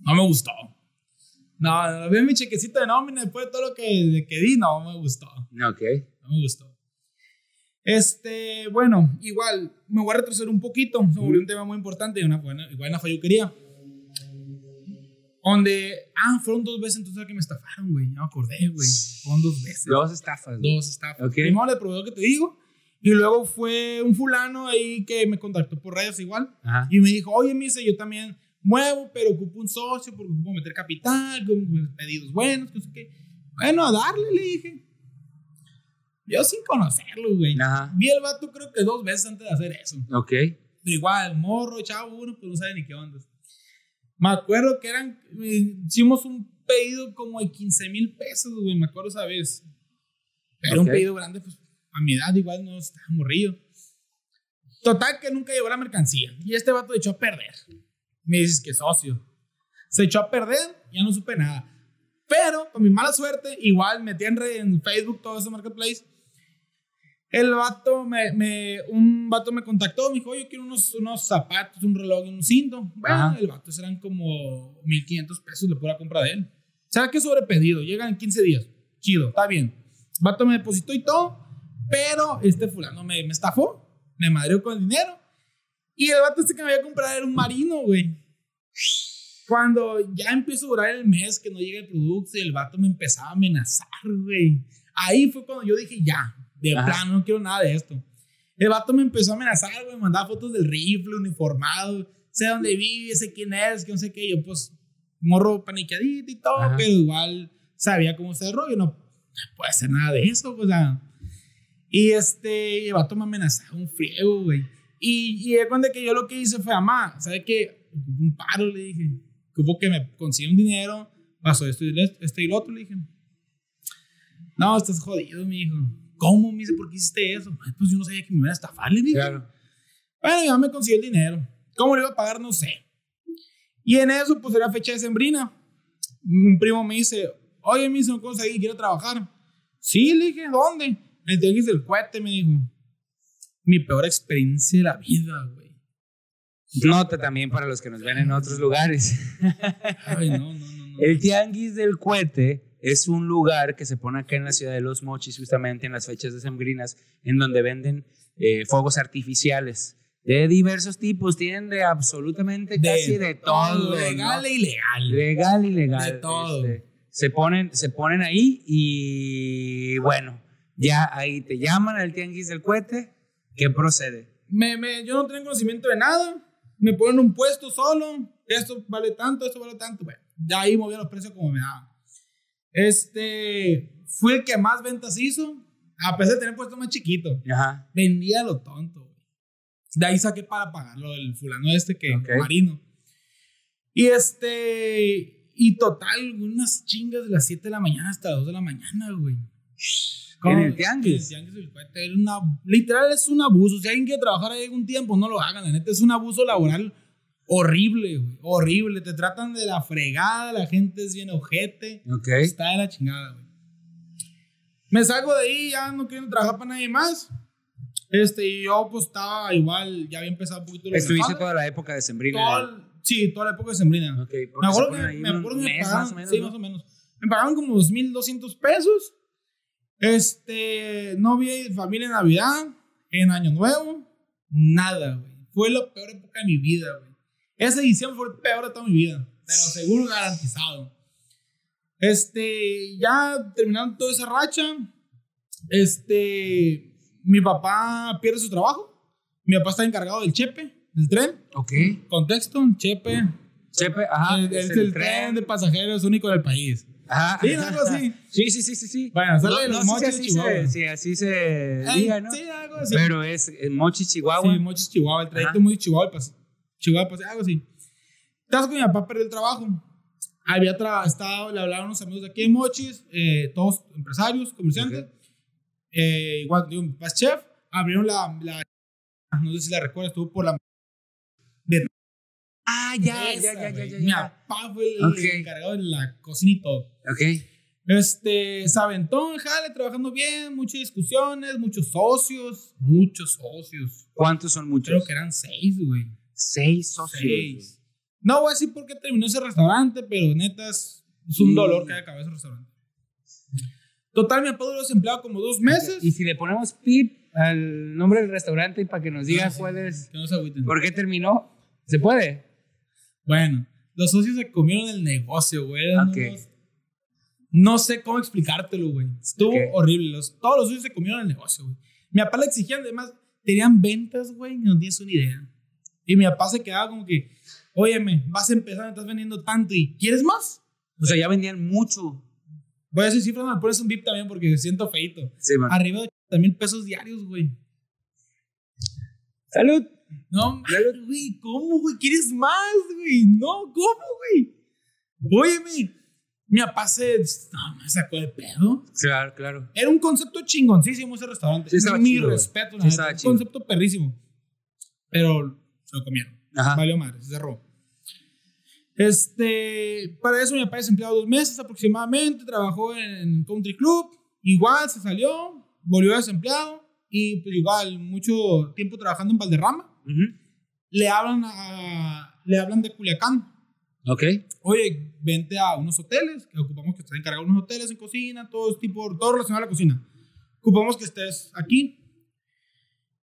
No me gustó. No, vi mi chequecito de nómina después de todo lo que, de que di, no me gustó. Ok. No me gustó. Este, bueno, igual, me voy a retroceder un poquito sobre un tema muy importante y una buena, igual una falluquería. Donde, ah, fueron dos veces entonces que me estafaron, güey. Ya me acordé, güey. Fueron dos veces. Dos estafas. güey. Dos estafas. Ok. Primero el proveedor que te digo. Y luego fue un fulano ahí que me contactó por redes igual. Ajá. Y me dijo, oye, me dice, yo también muevo, pero ocupo un socio porque ocupo meter capital, con pedidos buenos, que no sé qué. Bueno, a darle, le dije. Yo sin conocerlo, güey. Ajá. Vi el vato creo que dos veces antes de hacer eso. Ok. Pero igual, morro, chavo, uno, pues no sabe ni qué onda. Me acuerdo que eran, eh, hicimos un pedido como de 15 mil pesos, güey, me acuerdo esa vez. Pero un pedido grande, pues a mi edad igual no estaba morrido. Total que nunca llegó la mercancía. Y este vato echó a perder. Me dices que socio. Se echó a perder, ya no supe nada. Pero, con mi mala suerte, igual metí en, en Facebook todo ese marketplace. El vato me, me, un vato me contactó, me dijo, yo quiero unos, unos zapatos, un reloj y un cinto. Bueno, Ajá. el vato serán como 1500 pesos de pura compra de él. ¿Sabes qué sobrepedido? Llegan en 15 días. Chido, está bien. El vato me depositó y todo, pero este fulano me, me estafó, me madreó con el dinero. Y el vato este que me había comprado era un marino, güey. Cuando ya empiezo a durar el mes que no llega el producto el vato me empezaba a amenazar, güey. Ahí fue cuando yo dije, ya, de Ajá. plano, no quiero nada de esto. El vato me empezó a amenazar, güey, mandaba fotos del rifle, uniformado, sé dónde vive, sé quién es, que no sé qué. Yo, pues, morro paniqueadito y todo, Ajá. pero igual sabía cómo el rollo, no, no puede hacer nada de eso, pues, o sea. Y este, el vato me amenazaba un friego, güey. Y, y es cuando que yo lo que hice fue, mamá, ¿sabe qué? Ocupo un paro, le dije. Ocupo que me consiga un dinero, pasó esto y esto y lo otro, le dije. No, estás jodido, mi hijo. ¿Cómo? Me dice, ¿por qué hiciste eso? Pues yo no sabía que me iba a estafar, le dije. Claro. Bueno, ya me consiguió el dinero. ¿Cómo le iba a pagar? No sé. Y en eso, pues era fecha de sembrina. Un primo me dice, oye, me hizo cosa ahí, quiero trabajar. Sí, le dije, ¿dónde? En el tianguis del cohete, me dijo. Mi peor experiencia de la vida, güey. Nota también para los que nos ven en otros lugares. Ay, no, no, no. no. El Tianguis del Cohete es un lugar que se pone acá en la ciudad de Los Mochis, justamente en las fechas decembrinas, en donde venden eh, fuegos artificiales de diversos tipos. Tienen de absolutamente casi de todo. Legal ¿no? e ilegal. Legal y legal. De todo. este, se, ponen, se ponen ahí y bueno, ya ahí te llaman al Tianguis del Cohete. ¿Qué procede? Me, me, yo no tengo conocimiento de nada. Me ponen un puesto solo. Esto vale tanto, esto vale tanto. Bueno, ya ahí movía los precios como me daban. Este, fui el que más ventas hizo. A pesar de tener puesto más chiquito. Ajá. Vendía lo tonto. De ahí saqué para pagarlo el fulano este que Ok. marino. Y este, y total, unas chingas de las 7 de la mañana hasta las 2 de la mañana, güey. ¿En el tianguis? El tianguis una, literal es un abuso. Si alguien quiere trabajar ahí algún tiempo, no lo hagan. La neta es un abuso laboral horrible, güey. Horrible. Te tratan de la fregada, la gente es bien ojete. Ok. Está de la chingada, güey. Me salgo de ahí, ya no quiero trabajar para nadie más. Este, y yo pues estaba igual, ya había empezado un poquito Estuviste toda la época de Sembrina. Sí, toda la época de Sembrina. Ok, Me acuerdo que, me acuerdo que me pagaban, más o menos. sí, ¿no? más o menos. Me pagaban como 2.200 pesos. Este, no vi familia en Navidad, en Año Nuevo, nada, güey. Fue la peor época de mi vida, güey. Esa edición fue el peor de toda mi vida, pero seguro garantizado. Este, ya terminando toda esa racha, este, mi papá pierde su trabajo. Mi papá está encargado del chepe, del tren. Ok. Contexto, chepe, Chepe, ajá. el- es el, tren de pasajeros único del país. Ajá. Sí, algo así. Sí, sí, sí, sí, sí. Bueno, sale de no, los no mochis de así Chihuahua. se, si así se Ay, diga, ¿no? Sí, algo así. Pero es en Mochi, Chihuahua. Sí, mochis Chihuahua, el trayecto muy Chihuahua, pues, Chihuahua, pues, algo así. Estás con mi papá, perdió el trabajo. Había estado, le hablaron unos amigos de aquí de Mochis, eh, todos empresarios, comerciantes. Eh, igual, digo, mi papá es chef. Abrieron la, la- no sé si la recuerdas, estuvo por la. De Ah, ya, ya, ya, ya, ya. Mi papá fue el Ok. encargado de la cocina y todo. Ok. Este, se aventó en jale, trabajando bien, muchas discusiones, muchos socios, muchos socios. ¿Cuántos son muchos? Creo que eran seis, güey. Seis socios. Seis. No voy a decir por qué terminó ese restaurante, pero neta es, es un Sí. dolor que haya acabado ese restaurante. Total, mi papá duró desempleado como dos meses. Y si le ponemos pip al nombre del restaurante y para que nos diga sí. cuál es, Que no se agüiten. por qué terminó, ¿se puede? Bueno, los socios se comieron el negocio, güey. Unos- No sé cómo explicártelo, güey. Estuvo horrible. Los, todos los socios se comieron el negocio, güey. Mi papá le exigían, además, tenían ventas, güey, no tienes una idea. Y mi papá se quedaba como que, óyeme, vas a empezar, estás vendiendo tanto y ¿quieres más? O sea, ya vendían mucho. Voy a decir cifras, me pones un VIP también porque siento feito. Sí, man. Arriba de 80 mil pesos diarios, güey. Salud. No, mames, güey, ¿cómo, güey? ¿Quieres más, güey? No, ¿cómo, güey? Óyeme, mi papá se no, me sacó de pedo. Claro, claro. Era un concepto chingoncísimo ese restaurante. Sí, estaba Mi chido, respeto, Sí, estaba un chido. concepto perrísimo. Pero se lo comieron. Ajá. Valió madre, se cerró. Este, para eso mi papá desempleado dos meses aproximadamente, trabajó en Country Club, igual se salió, volvió desempleado y pues igual mucho tiempo trabajando en Valderrama. Ujú. Le hablan a, le hablan de Culiacán. Ok. Oye, vente a unos hoteles, que ocupamos que estés encargado de unos hoteles en cocina, todo tipo, todo relacionado a la cocina. Ocupamos que estés aquí.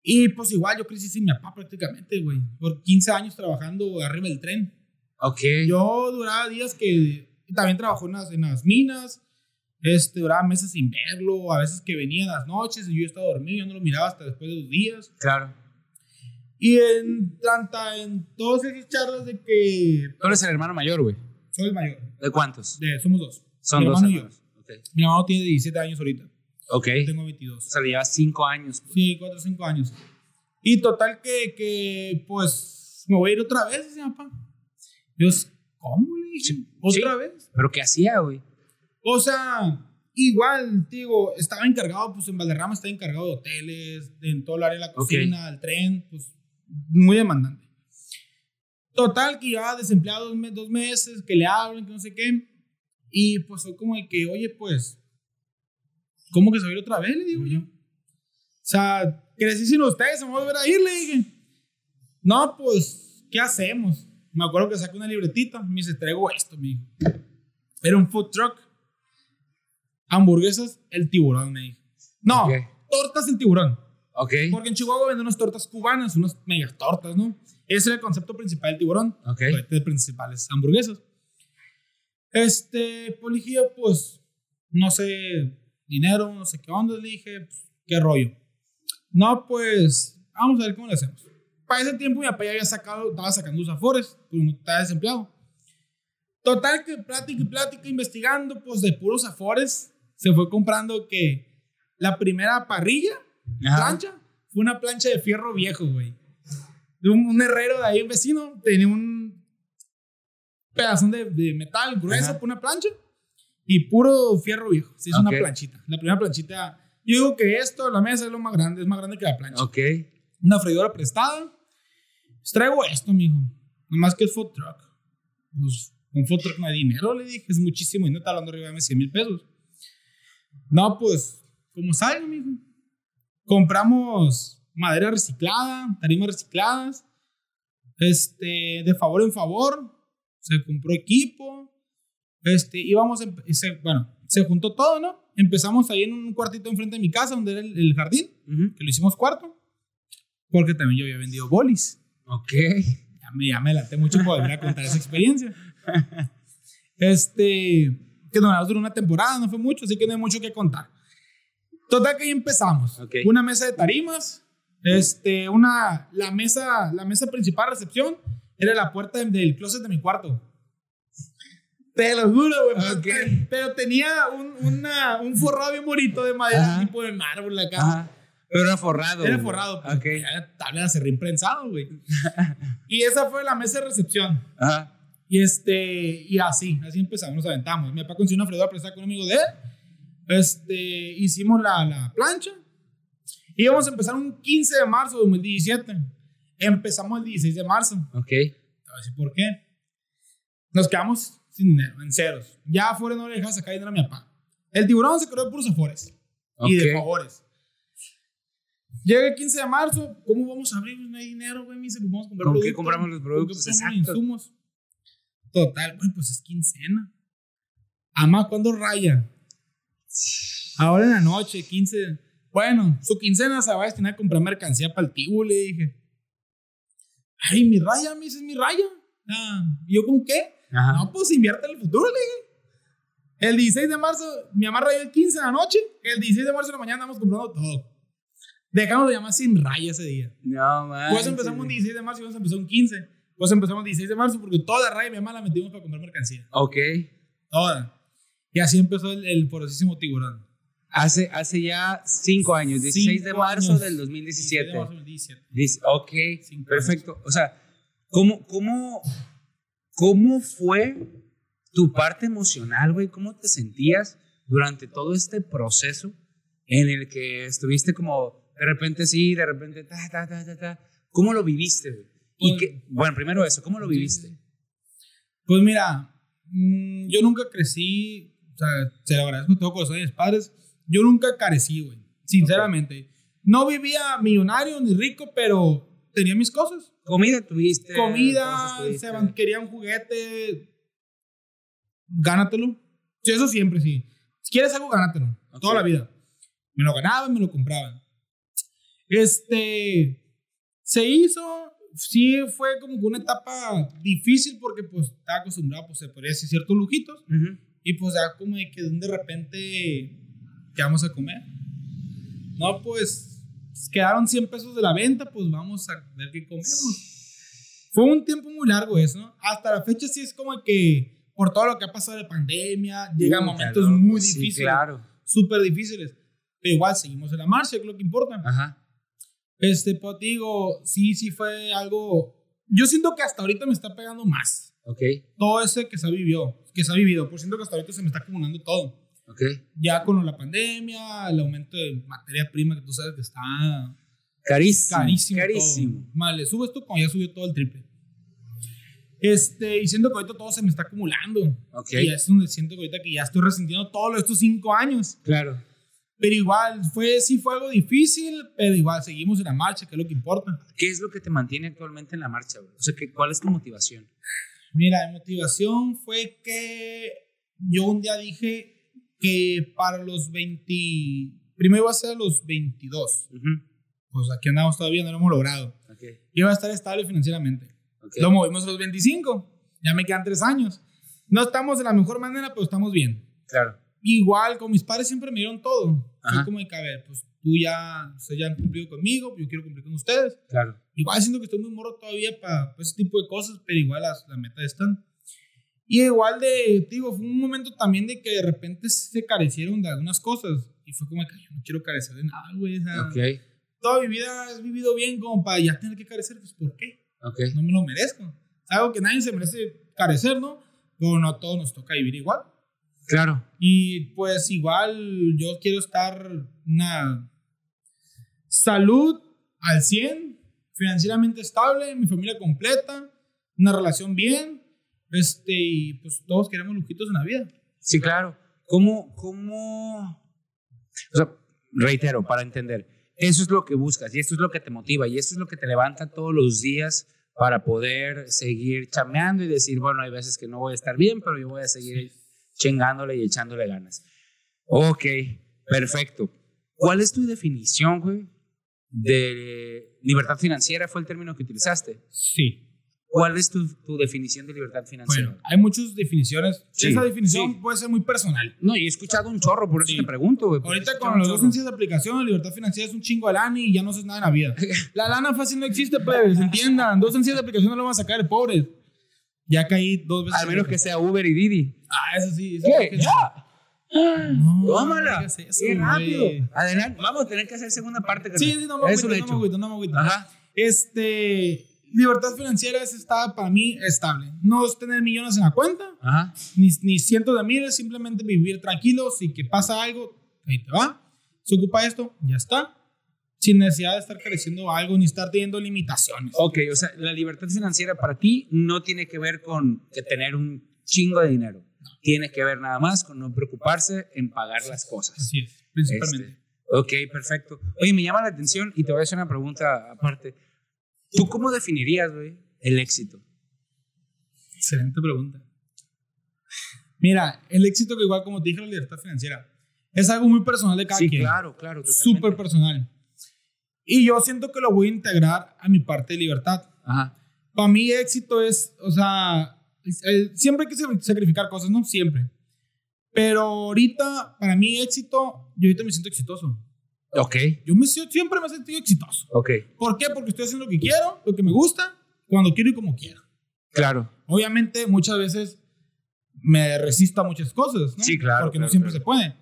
Y pues igual yo crecí sin mi papá prácticamente, güey. Por 15 años trabajando arriba del tren. Ok. Yo duraba días que también trabajó en las, en las minas. Este, duraba meses sin verlo. A veces que venía en las noches y yo estaba dormido. Yo no lo miraba hasta después de dos días. Claro. Y en, tanta, en todas esas charlas de que Tú eres el hermano mayor, güey. soy el mayor. ¿De cuántos? De, somos dos. Son Mi dos hermano y yo. hermanos. Ok. Mi hermano tiene 17 años ahorita. Ok. Yo tengo O 22. sea, le llevas cinco años. Sí, 4 o 5 años. Y total que, que, pues, me voy a ir otra vez, dice mi papá. Yo, ¿cómo le dije? Sí, ¿Otra sí. vez? ¿Pero qué hacía, güey? O sea, igual, digo, estaba encargado, pues en Valderrama estaba encargado de hoteles, en todo el área de la cocina, el tren, pues muy demandante. Total, que llevaba desempleado dos meses, que le hablan, que no sé qué. Y pues fue como de que, oye, pues, ¿cómo que se va a ir otra vez? Le digo yo. O sea, crecí sin ustedes, se me va a volver a ir, le dije. No, pues, ¿qué hacemos? Me acuerdo que saqué una libretita, me dice, traigo esto, me dijo. Era un food truck. Hamburguesas, el tiburón, me dijo. No, Ok. tortas el tiburón. Ok. Porque en Chihuahua venden unas tortas cubanas, unas medias tortas, ¿no? Ese era el concepto principal del tiburón. Ok. De principales hamburguesas. Este, pues dije pues, no sé, dinero, no sé qué onda. Le dije, pues, qué rollo. No, pues, vamos a ver cómo le hacemos. Para ese tiempo mi papá ya había sacado, estaba sacando sus afores, porque estaba desempleado. Total que plática y plática, investigando, pues de puros afores, se fue comprando que la primera parrilla, Ajá. plancha, fue una plancha de fierro viejo, güey. De Un, un herrero de ahí, un vecino, tenía un pedazón de, de metal grueso Ajá. por una plancha y puro fierro viejo. Se hizo Ok. una planchita. La primera planchita. Yo digo que esto, la mesa es lo más grande, es más grande que la plancha. Ok. Una freidora prestada. Pues traigo esto, mijo. Nomás que es food truck. Pues un food truck no hay dinero, le dije. Es muchísimo y no está hablando arriba de 100 mil pesos. No, pues, como salga, mijo. Compramos madera reciclada, tarimas recicladas, este, de favor en favor, se compró equipo, este, íbamos, se- bueno, se juntó todo, ¿no? Empezamos ahí en un cuartito enfrente de mi casa, donde era el, el jardín, Ujú. que lo hicimos cuarto, porque también yo había vendido bolis. Ok. Ya me, ya me laté mucho por volver a contar esa experiencia. Este, que nos duró una temporada, no fue mucho, así que no hay mucho que contar. Total que ahí empezamos. Ok. Una mesa de tarimas, este, una, la mesa, la mesa principal recepción era la puerta del closet de mi cuarto. Te lo juro, güey. pero- Ok. Pero tenía un, una, un forrado bien bonito de madera, Ajá. tipo de mármol acá. Ajá. Pero era forrado. Era forrado, pues, Ok. era tabla de acerrín prensado, güey. y esa fue la mesa de recepción. Ajá. Y este, y así, así empezamos, nos aventamos. Mi papá consiguió una freidora prestada con un amigo de él. Este, hicimos la, la plancha. Y íbamos a empezar un 15 de marzo de 2017. Empezamos el 16 de marzo. Ok. A decir por qué. Nos quedamos sin dinero, en ceros. Ya afuera no le dejaba sacar dinero a mi papá. El tiburón se quedó de puros afores y de favores. Llega el 15 de marzo, ¿cómo vamos a abrir? No hay dinero, güey. Me dice, vamos a comprar ¿Con qué compramos los ¿Con qué productos? compramos Exacto. insumos? Total, güey, pues es quincena. Ama, ¿cuándo raya? Ahora en la noche, 15. Bueno, su quincena se va a destinar a comprar mercancía para el tío, le dije. Ay, mi raya, me dices, mi raya. Ah, ¿y ¿Yo con qué? Ajá. No, pues invierte en el futuro, le dije. El 16 de marzo, mi mamá rayó el 15 de la noche. El 16 de marzo de la mañana andamos comprando todo. Dejamos de llamar sin raya ese día. No, man. Pues empezamos un 16 de marzo y vamos a empezar un 15. Pues empezamos el 16 de marzo porque toda raya de mi mamá la metimos para comprar mercancía. Ok. Toda. Y así empezó el, el porosísimo tiburón. Hace, hace ya cinco años, 16 de Cinco marzo años. del 16 2017. de marzo del 17. Dice, ok, Cinco perfecto. O sea, ¿cómo, cómo, ¿cómo fue tu parte emocional, güey? ¿Cómo te sentías durante todo este proceso en el que estuviste como de repente sí, de repente ta, ta, ta, ta, ta? ¿Cómo lo viviste, güey? Y Pues- que, bueno, primero eso, ¿cómo lo viviste? Pues mira, mm, yo nunca crecí, o sea, se lo agradezco todo corazón a mis padres. Yo nunca carecí, güey, sinceramente. No vivía millonario ni rico, pero tenía mis cosas. ¿Comida tuviste? Comida, tuviste? se van- quería un juguete, gánatelo. Sí, eso siempre, sí. Si quieres algo, gánatelo. Ok. Toda la vida. Me lo ganaban, me lo compraban. Este, se hizo, sí fue como que una etapa difícil porque pues estaba acostumbrado, pues se podría decir ciertos lujitos. Ujú. Y pues ya como de que de repente, ¿qué vamos a comer? No, pues quedaron 100 pesos de la venta, pues vamos a ver qué comemos. Fue un tiempo muy largo eso, ¿no? Hasta la fecha sí es como que por todo lo que ha pasado de pandemia, llegan Puta, momentos loco, muy sí, difíciles, claro. súper difíciles. Pero igual seguimos en la marcha, que es lo que importa. Ajá. Este, pues digo, sí, sí fue algo... Yo siento que hasta ahorita me está pegando más. Ok, Todo ese que se ha vivido, que se ha vivido. Por siento que hasta ahorita se me está acumulando todo ok. ya con la pandemia, el aumento de materia prima que tú sabes que está Carísimo. carísimo. Carísimo. Mal, le subes tú cuando ya subió todo el triple. Este, y siento que ahorita todo se me está acumulando. Ok. Y es donde siento que ahorita que ya estoy resintiendo todos estos cinco años. Claro. Pero igual, fue, sí fue algo difícil, pero igual seguimos en la marcha, que es lo que importa. ¿Qué es lo que te mantiene actualmente en la marcha, güey? O sea, ¿qué- ¿cuál es tu motivación? Mira, mi motivación fue que yo un día dije que para los 20, primero iba a ser a los 22. Ujú. Pues aquí andamos todavía, no lo hemos logrado. Ok, Iba a estar estable financieramente. ok. Lo movimos a los 25. Ya me quedan tres años. No estamos de la mejor manera, pero estamos bien. Claro. Igual, con mis padres siempre me dieron todo. Ajá. Fue como de que, a ver, pues tú ya, ustedes ya han cumplido conmigo, yo quiero cumplir con ustedes. Claro. Igual siento que estoy muy morro todavía para ese tipo de cosas, pero igual las, las metas están. Y igual de, digo, fue un momento también de que de repente se carecieron de algunas cosas. Y fue como que yo no quiero carecer de nada, güey. o sea, Ok, Toda mi vida he vivido bien como para ya tener que carecer. Pues, ¿por qué? ok. no me lo merezco. Es algo que nadie se merece carecer, ¿no? Pero no a todos nos toca vivir igual. Claro. Y pues igual yo quiero estar una salud al 100, financieramente estable, mi familia completa, una relación bien, este, y pues todos queremos lujitos en la vida. Sí, claro. ¿Cómo, cómo? O sea, reitero, para entender. eso es lo que buscas y esto es lo que te motiva y esto es lo que te levanta todos los días para poder seguir chameando y decir, bueno, hay veces que no voy a estar bien, pero yo voy a seguir chingándole y echándole ganas. Ok, perfecto. ¿Cuál es tu definición, güey, de libertad financiera? ¿Fue el término que utilizaste? Sí. ¿Cuál es tu, tu definición de libertad financiera? Bueno, hay muchas definiciones. Sí, Esa definición sí. puede ser muy personal. no, y he escuchado un chorro, por eso Sí. te pregunto, he Ahorita con los dos sencillas de aplicación, libertad financiera es un chingo de lana y ya no haces nada en la vida. La lana fácil no existe, pues, entiendan. Dos sencillas de aplicación no lo van a sacar, pobres. Ya caí dos veces. Al menos que sea Uber y Didi. Ah, eso sí. eso ¿Qué? ¡Ya! No, ¡Tómala! no digas eso, ¡Qué rápido! Adelante, vamos a tener que hacer segunda parte. Sí, sí, no me agüito, no me agüito, no me agüito. Ajá. Este, libertad financiera es estar para mí estable. No es tener millones en la cuenta, Ajá. ni, ni cientos de miles, simplemente vivir tranquilos y que pasa algo, ahí te va. Se ocupa esto, ya está. Sin necesidad de estar careciendo algo ni estar teniendo limitaciones. Ok, o sea, la libertad financiera para ti no tiene que ver con que tener un chingo de dinero. Tiene que ver nada más con no preocuparse en pagar las cosas. Así es, principalmente. Este, ok, perfecto. Oye, me llama la atención y te voy a hacer una pregunta aparte. ¿Tú cómo definirías, güey, el éxito? Excelente pregunta. Mira, el éxito que igual como te dije, la libertad financiera, es algo muy personal de cada Sí, quien. claro, claro. Súper personal. Y yo siento que lo voy a integrar a mi parte de libertad. Ajá. Para mí éxito es, o sea, el- siempre hay que sa- sacrificar cosas, ¿no? Siempre. Pero ahorita, para mí éxito, yo ahorita me siento exitoso. Ok, Yo me, siempre me he sentido exitoso. ok. ¿Por qué? Porque estoy haciendo lo que quiero, lo que me gusta, cuando quiero y como quiero. Claro. Obviamente, muchas veces me resisto a muchas cosas, ¿no? Sí, claro, Porque claro, no siempre claro. se puede.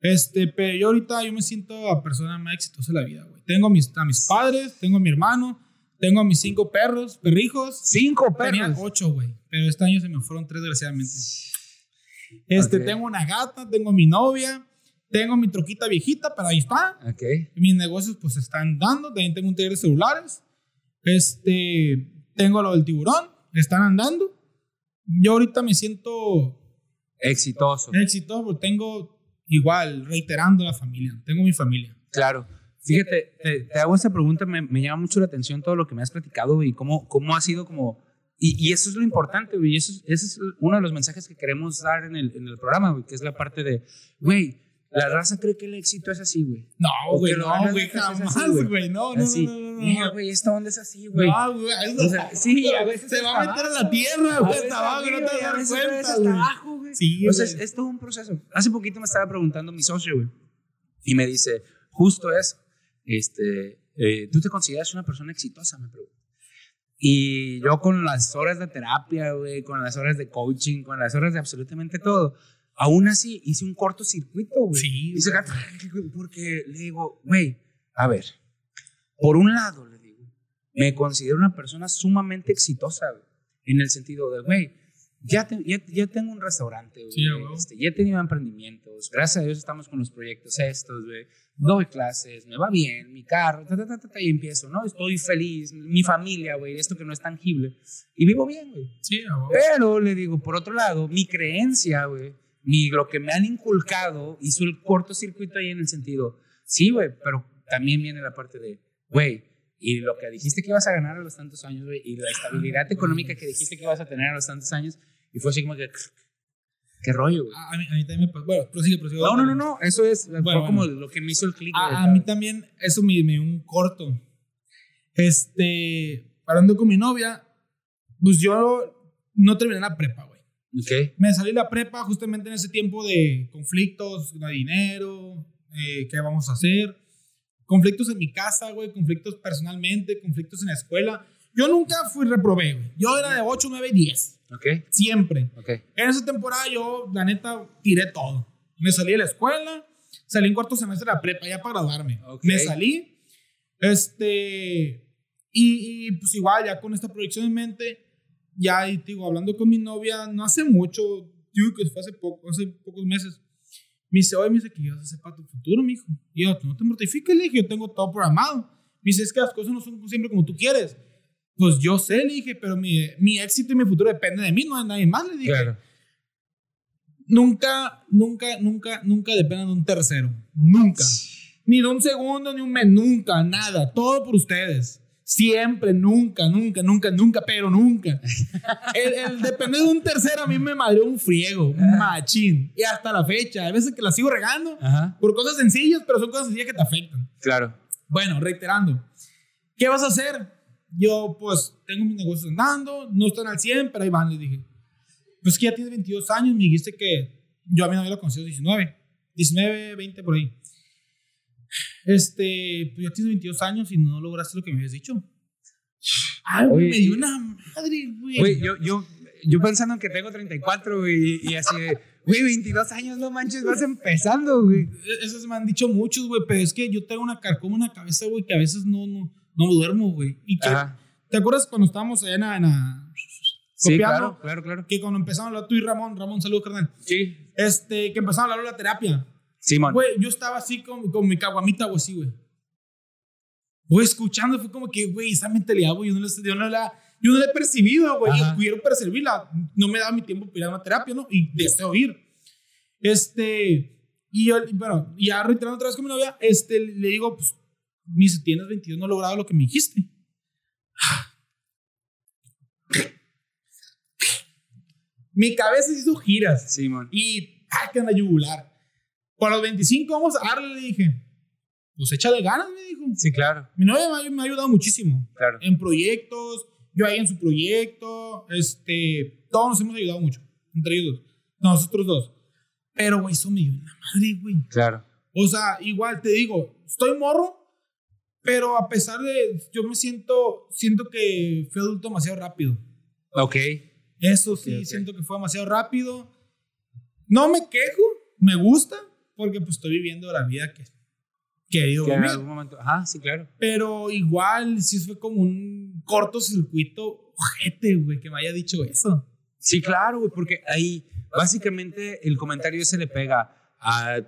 Este, pero yo ahorita yo me siento la persona más exitosa de la vida, güey. Tengo a mis, a mis padres, tengo a mi hermano, tengo a mis cinco perros, perrijos. Cinco Tenía perros. ocho, güey. Pero este año se me fueron tres, desgraciadamente. Este, tengo una gata, tengo a mi novia, tengo mi troquita viejita, pero ahí está. Ok. Mis negocios, pues, están dando. También tengo un taller de celulares. Este, tengo lo del tiburón, están andando. Yo ahorita me siento Exitoso. exitoso porque tengo igual, reiterando la familia. Tengo mi familia. Claro. Fíjate, te, te hago esta pregunta, me, me llama mucho la atención todo lo que me has platicado y cómo, cómo ha sido como... Y, y eso es lo importante, güey. Eso, es- ese es uno de los mensajes que queremos dar en el, en el programa, güey, que es la parte de, güey, la raza cree que el éxito es así, güey. No, güey, no, güey, jamás, güey. No, no, Así, no, no, no, "Mira, no. güey, esta onda es así, güey. No, güey, O sea, sí, a veces se va a meter a abajo. la tierra, A güey, hasta abajo, no te a das veces vez cuenta, hasta güey. abajo, güey. Sí, O sea, es, es todo un proceso. Hace poquito me estaba preguntando mi socio, güey. Y me dice, justo eso. Este, eh, ¿tú te consideras una persona exitosa? Me pregunta. Y yo con las horas de terapia, güey, con las horas de coaching, con las horas de absolutamente todo, aún así hice un cortocircuito, güey. Sí, Hice gato, porque le digo, güey, a ver, por un lado, le digo, me considero una persona sumamente exitosa, güey, en el sentido de, güey, ya, te- ya, ya tengo un restaurante, güey, Sí, este, ya he tenido emprendimientos, gracias a Dios estamos con los proyectos estos, güey, doy clases, me va bien, mi carro, ta, ta, ta, ta, ta, y empiezo, ¿no? Estoy feliz, mi familia, güey, esto que no es tangible, y vivo bien, güey. Sí, huevo. Pero le digo, por otro lado, mi creencia, güey, mi, lo que me han inculcado hizo el cortocircuito ahí en el sentido, sí, güey, pero también viene la parte de, güey, y lo que dijiste que ibas a ganar a los tantos años, güey, y la estabilidad económica que dijiste que ibas a tener a los tantos años, y fue así como que, qué rollo, güey. A, a mí, a mí también me pasó. Bueno, prosigue, prosigue. No, no, no, no, eso es, fue Bueno, como bueno. lo que me hizo el clic. A, a mí también eso me, me dio un corto. Este, hablando con mi novia, pues yo no terminé la prepa, güey. Ok, Me salí de la prepa justamente en ese tiempo de conflictos, hay dinero, eh, ¿qué vamos a hacer? Conflictos en mi casa, güey, conflictos personalmente, conflictos en la escuela. Yo nunca fui reprobé, güey. Yo era de 8, 9, 10. ok, Siempre. En esa temporada yo, la neta, tiré todo. Me salí de la escuela, salí en cuarto semestre de la prepa ya para graduarme. Me salí, este, y, y, pues igual ya con esta proyección en mente, ya y, te digo, hablando con mi novia, no hace mucho, digo que fue hace poco, hace pocos meses, me dice, oye, me dice, ¿qué vas a hacer para tu futuro, mijo? Y yo, no te mortifiques, le dije, yo tengo todo programado. Me dice, es que las cosas no son siempre como tú quieres. Pues yo sé, le dije, pero mi, mi éxito y mi futuro depende de mí, no de nadie más, le dije Claro. nunca, nunca, nunca, nunca dependen de un tercero. Nunca. Ni de un segundo, ni un mes, nunca, nada. Todo por ustedes. Siempre, nunca, nunca, nunca, nunca, pero nunca. El, el depender de un tercero a mí me madreó un friego, un machín. Y hasta la fecha, hay veces que la sigo regando Ajá. por cosas sencillas, pero son cosas sencillas que te afectan. Claro. Bueno, reiterando. ¿Qué vas a hacer? Yo, pues, tengo mis negocios andando, no están al 100, pero ahí van, les dije. Pues que ya tienes 22 años, me dijiste que yo a mí no había conocido 19, 19, 20 por ahí. Este, pues ya tienes 22 años y no lograste lo que me habías dicho. Ay, güey, me dio una madre, güey. Güey, yo, yo, yo pensando que tengo 34, güey, y así de, güey, 22 años, no manches, vas empezando, güey. E-, Eso me han dicho muchos, güey, pero es que yo tengo una carcoma en la cabeza, güey, que a veces no, no, no duermo, güey. Y que, Ajá. ¿te acuerdas cuando estábamos allá en la, en la- Sí, claro, claro, claro. Que cuando empezamos a hablar tú y Ramón, Ramón, saludos, carnal. Sí. Este, que empezamos a hablar de la terapia. Simón. Güey, yo estaba así con, con mi caguamita, güey, así, güey. Güey, escuchando, fue como que, güey, esa mentalidad, güey, yo no la, yo no la, yo no la he percibido, güey. Y quiero percibirla. No me da mi tiempo para ir a una terapia, ¿no? Y deseo ir. Este, y yo, bueno, ya reiterando otra vez con mi novia, este, le digo, pues, me dice, tienes 22, no he logrado lo que me dijiste. Mi cabeza hizo giras Simón. y tacan la yugular. Para los 25 vamos a darle, le dije. Pues échale ganas, me dijo. Sí, claro, Mi novia me ha, me ha ayudado muchísimo claro. en proyectos, yo ahí en su proyecto, este, todos nos hemos ayudado mucho, entre ellos, dos. nosotros dos. Pero, güey, eso me dio una madre, güey. Claro. O sea, igual te digo, estoy morro, pero a pesar de, yo me siento, siento que fui adulto demasiado rápido. Ok. Eso sí, Ok, ok. siento que fue demasiado rápido. No me quejo, me gusta, porque pues estoy viviendo la vida que, querido Que en algún momento. Ajá, sí, claro. Pero igual sí fue como un cortocircuito ojete, güey, que me haya dicho eso. Sí, claro, güey, porque ahí básicamente el comentario se le pega a,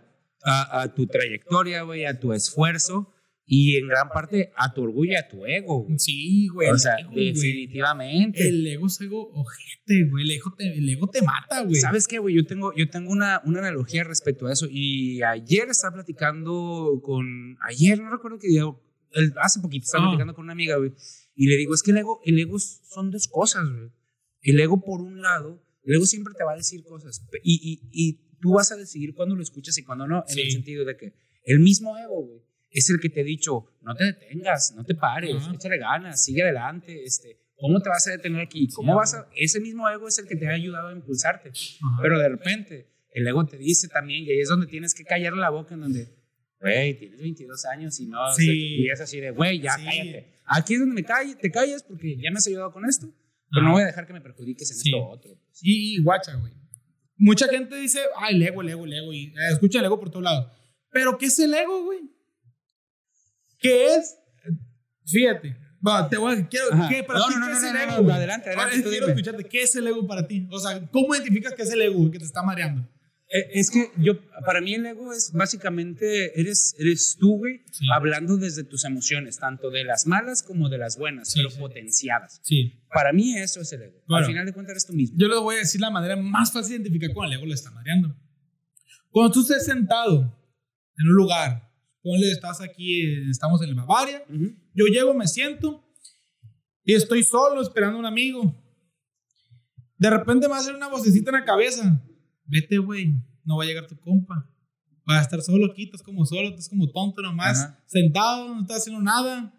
a, a tu trayectoria, güey, a tu esfuerzo y en gran parte a tu orgullo y a tu ego, güey. Sí, güey. O sea, ego, güey. definitivamente. El ego es algo ojete, güey. El ego te, el ego te mata, güey. ¿Sabes qué, güey? Yo tengo, yo tengo una, una analogía respecto a eso. Y ayer estaba platicando con. Ayer, no recuerdo qué día. hace poquito estaba Ah. platicando con una amiga, güey. Y le digo, es que el ego, el ego son dos cosas, güey. El ego, por un lado, el ego siempre te va a decir cosas. Y, y, y tú vas a decidir cuándo lo escuchas y cuándo no. En Sí. el sentido de que el mismo ego, güey, es el que te ha dicho, no te detengas, no te pares, Ajá. échale ganas, sigue adelante, este. ¿Cómo te vas a detener aquí? ¿Cómo vas a...? Ese mismo ego es el que te ha ayudado a impulsarte. Pero de repente, el ego te dice también, y ahí es donde tienes que callar la boca, en donde, güey, tienes 22 años y no, Sí. y es así de, güey, ya Sí. cállate. Aquí es donde me calle, te callas porque ya me has ayudado con esto, pero no voy a dejar que me perjudiques en Sí. esto otro. Y, y guacha, güey. Mucha gente dice, ay, el ego, el ego, el ego. Y eh, escucha el ego por todos lados. Pero, ¿qué es el ego, güey? ¿Qué es? Fíjate. Te voy a, quiero. ¿qué, para No, ti, no, no, ¿qué es el ego? adelante, adelante, tú quiero dime. escucharte. ¿Qué es el ego para ti? O sea, ¿cómo identificas qué es el ego que te está mareando? Eh, Es que yo, para mí el ego es básicamente, eres, eres tú, güey, Sí. hablando desde tus emociones, tanto de las malas como de las buenas, Sí, pero sí. potenciadas. Sí. Para mí eso es el ego. Claro. Al final de cuentas eres tú mismo. Yo les voy a decir la manera más fácil de identificar cuando el ego le está mareando. Cuando tú estés sentado en un lugar, ponle, estás aquí, eh, estamos en Bavaria, Ujú. yo llego, me siento y estoy solo esperando a un amigo. De repente me hacer una vocecita en la cabeza. Vete, güey, no va a llegar tu compa. Va a estar solo aquí, estás como solo, estás como tonto nomás, Ajá. sentado, no estás haciendo nada.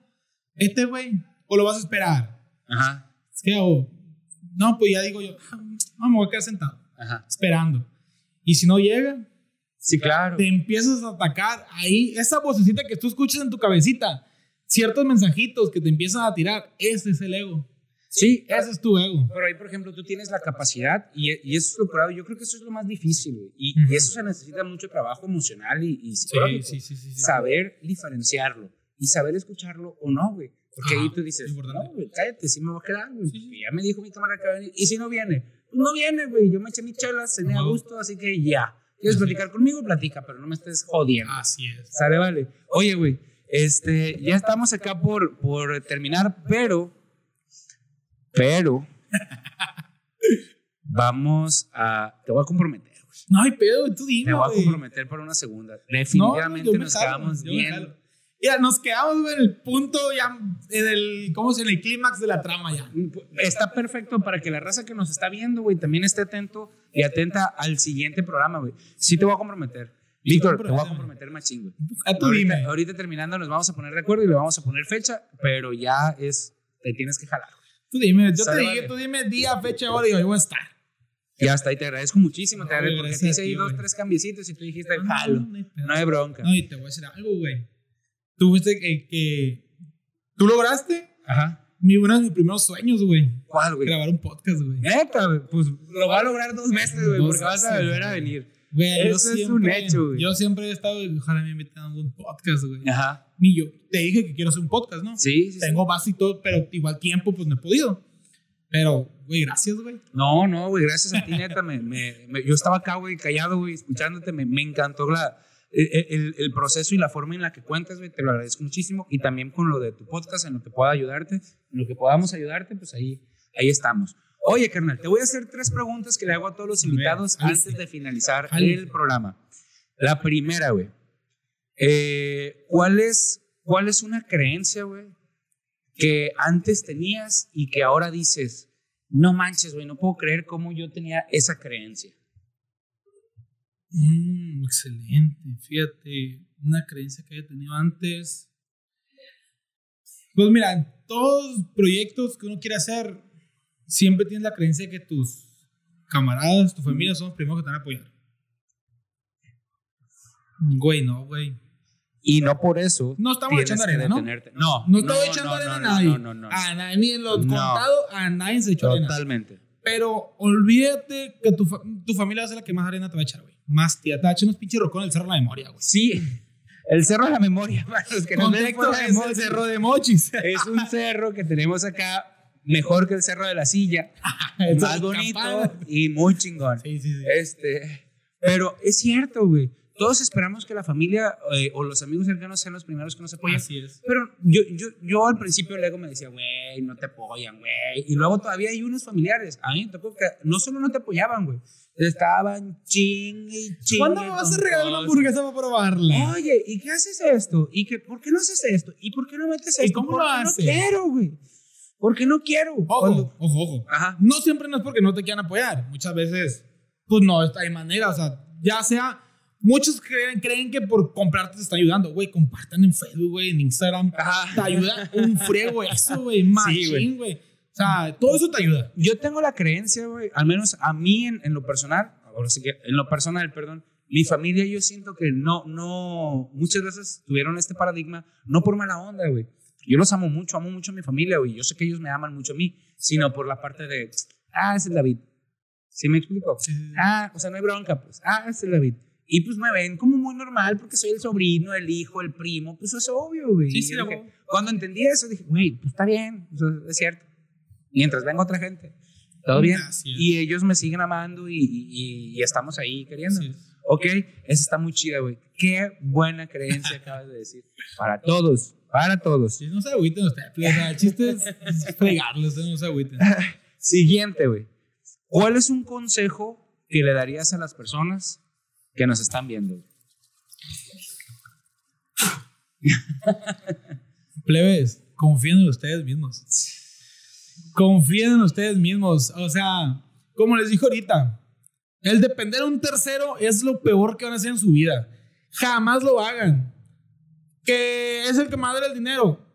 Vete, güey, o lo vas a esperar. Ajá, Es que, o- no, pues ya digo yo, ah, no, me voy a quedar sentado, ajá. esperando. Y si no llega, Sí, claro. te empiezas a atacar ahí, esa vocecita que tú escuchas en tu cabecita, ciertos mensajitos que te empiezan a tirar, ese es el ego. Sí, Ese es tu ego. Pero ahí, por ejemplo, tú tienes la capacidad y, y eso es lo curado. Yo creo que eso es lo más difícil. Y, Ujú. y eso se necesita mucho trabajo emocional y, y psicológico. sí, sí. Saber diferenciarlo y saber escucharlo o no, güey. Porque Ajá, ahí tú dices, no, güey, cállate, sí me voy a quedar, güey. Sí, sí. porque Ya me dijo mi cámara que va a venir. Y si no viene, pues no viene, güey. Yo me eché mis chelas, cené a gusto, así que ya. ¿Quieres platicar conmigo? Platica, pero no me estés jodiendo. Así es. Sale, vale. Oye, güey, este, ya estamos acá por, por terminar, pero, pero, vamos a, te voy a comprometer, güey. No hay pedo, tú dime, Me voy a comprometer para una segunda. No, Definitivamente nos quedamos bien. Ya, nos quedamos en el punto, ya, en el, ¿cómo se En el clímax de la trama ya. Está perfecto para que la raza que nos está viendo, güey, también esté atento y atenta al siguiente programa, güey. Sí te voy a comprometer. Víctor, te voy a comprometer machín, güey. A tú Ahorita, dime. ahorita terminando nos vamos a poner de acuerdo y le vamos a poner fecha, pero ya es, te tienes que jalar. Tú dime, yo Sale, te dije, vale. tú dime día, fecha, hora y yo voy a estar. Y hasta ahí te agradezco muchísimo, te No, agradezco güey, porque te hice ahí dos, tres cambiecitos y tú dijiste, No, jalo, no hay bronca. No, y te voy a decir algo, güey. Tú viste que, que tú lograste Ajá. mi, uno de mis primeros sueños, güey. ¿Cuál, güey? Grabar un podcast, güey. Neta, güey, pues lo va a lograr dos veces, güey, porque vas a volver a venir. Güey, Eso es un siempre- hecho, güey. Yo siempre he estado, ojalá me invitan a algún podcast, güey. Ajá. Y yo te dije que quiero hacer un podcast, ¿no? Sí, sí, sí. Tengo base y todo, pero igual tiempo, pues no he podido. Pero, güey, gracias, güey. No, no, güey, gracias a ti, neta. Me, me- me- yo estaba acá, güey, callado, güey, escuchándote. Me, me encantó la, el, proceso y la forma en la que cuentas, güey. Te lo agradezco muchísimo. Y también con lo de tu podcast, en lo que pueda ayudarte, en lo que podamos ayudarte, pues ahí, ahí estamos. Oye, carnal, te voy a hacer tres preguntas que le hago a todos los invitados antes de finalizar el programa. La primera, güey. Eh, ¿cuál, es, ¿Cuál es una creencia, güey, que antes tenías y que ahora dices, no manches, güey, no puedo creer cómo yo tenía esa creencia? Mm, excelente. Fíjate, una creencia que haya tenido antes. Pues mira, en todos los proyectos que uno quiere hacer, siempre tienes la creencia de que tus camaradas, tu familia son los primeros que te van a apoyar. Güey, no, güey. Y no por eso. No estamos echando arena, ¿no? detenerte. No, No estoy echando no, arena no, a nadie. No, no, no. A nadie, ni en lo No. contado, a nadie se echó arena. Totalmente. Pero olvídate que tu, fa- tu familia va a ser la que más arena te va a echar, güey. Más tía, te va a echar unos pinches rocones del cerro de la memoria, güey. Sí, el cerro de la memoria, para los que de es el cerro de Mochis. Es un cerro que tenemos acá, mejor que el cerro de la silla, más bonito y muy chingón. Sí, sí, sí. Este, pero es cierto, güey. Todos esperamos que la familia eh, o los amigos cercanos sean los primeros que nos apoyen. Así es. Pero yo, yo, yo al principio el ego me decía, güey, no te apoyan, güey. Y luego todavía hay unos familiares. A mí me tocó que no solo no te apoyaban, güey. Estaban chingue y chingue. ¿Cuándo me vas a regalar una hamburguesa para probarla? Oye, ¿y qué haces esto? ¿Y qué, por qué no haces esto? ¿Y por qué no metes ¿Y esto? cómo ¿Por lo haces? No quiero, güey. Porque no quiero. Ojo, Cuando- ojo, ojo. Ajá. No siempre no es porque no te quieran apoyar. Muchas veces, pues no, hay manera. O sea, ya sea, muchos creen, creen que por comprarte te están ayudando. Güey, compartan en Facebook, güey, en Instagram. Ajá. Te ayuda un friego eso, güey. Machín, güey. O sea, todo eso te ayuda. Yo tengo la creencia, güey, al menos a mí en, en lo personal, ahora sí que en lo personal, perdón, mi familia yo siento que no, no, muchas veces tuvieron este paradigma, no por mala onda, güey. Yo los amo mucho, amo mucho a mi familia, güey. Yo sé que ellos me aman mucho a mí, sino por la parte de, ah, es el David. ¿Sí me explico? Ah, o sea, no hay bronca, pues. Ah, es el David. Y pues me ven como muy normal porque soy el sobrino, el hijo, el primo. Pues eso es obvio, güey. Sí, sí, a dije- cuando entendí eso, dije, güey, pues está bien, eso es cierto. Mientras venga otra gente, todo bien. Y ellos me siguen amando y, y- y estamos ahí queriendo. Ok, esa está muy chida, güey. Qué buena creencia acabas de decir. Para todos, para todos. Sí, no se agüiten ustedes. O sea, el chiste es es fregarlos, ustedes no se agüiten. Siguiente, güey. ¿Cuál es un consejo que le darías a las personas que nos están viendo? Plebes, confíen en ustedes mismos. Confíen en ustedes mismos. O sea, como les dije ahorita, el depender de un tercero es lo peor que van a hacer en su vida. Jamás lo hagan. Que es el que madre el dinero.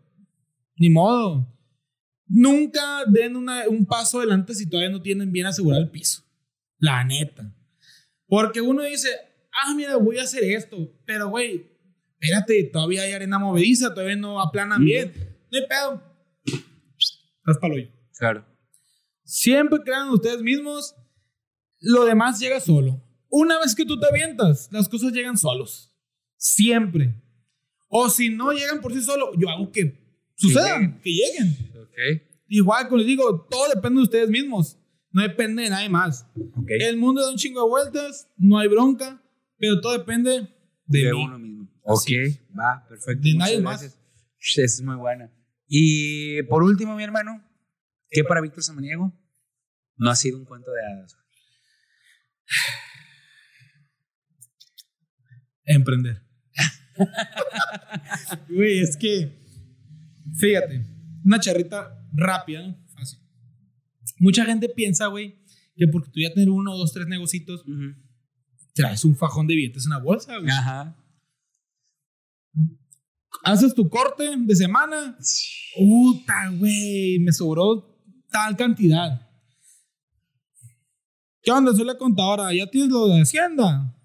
Ni modo. Nunca den un paso adelante si todavía no tienen bien asegurado el piso. La neta. Porque uno dice, ah, mira, voy a hacer esto. Pero, güey, espérate, todavía hay arena movediza, todavía no aplanan bien. No hay pedo. Estás pa'l hoyo. Claro. Siempre crean ustedes mismos. Lo demás llega solo. Una vez que tú te avientas, las cosas llegan solos. Siempre. O si no llegan por sí solos, yo hago que sucedan, que lleguen. Ok. Igual, como les digo, todo depende de ustedes mismos. No depende de nadie más. Ok. El mundo da un chingo de vueltas, no hay bronca, pero todo depende de, de mí. uno mismo. Ok, va, perfecto. De Muchas nadie más. Es muy buena. Y por último, mi hermano, ¿qué para Víctor Samaniego no ha sido un cuento de hadas? Emprender. Güey, es que, fíjate, una charrita rápida, ¿no? Fácil. Mucha gente piensa, güey, que porque tú ya tener uno, dos, tres negocitos, traes un fajón de billetes en la bolsa, güey. Ajá. Haces tu corte de semana. Puta, güey, me sobró tal cantidad. ¿Qué onda? Soy la contadora. ¿Ya tienes lo de Hacienda?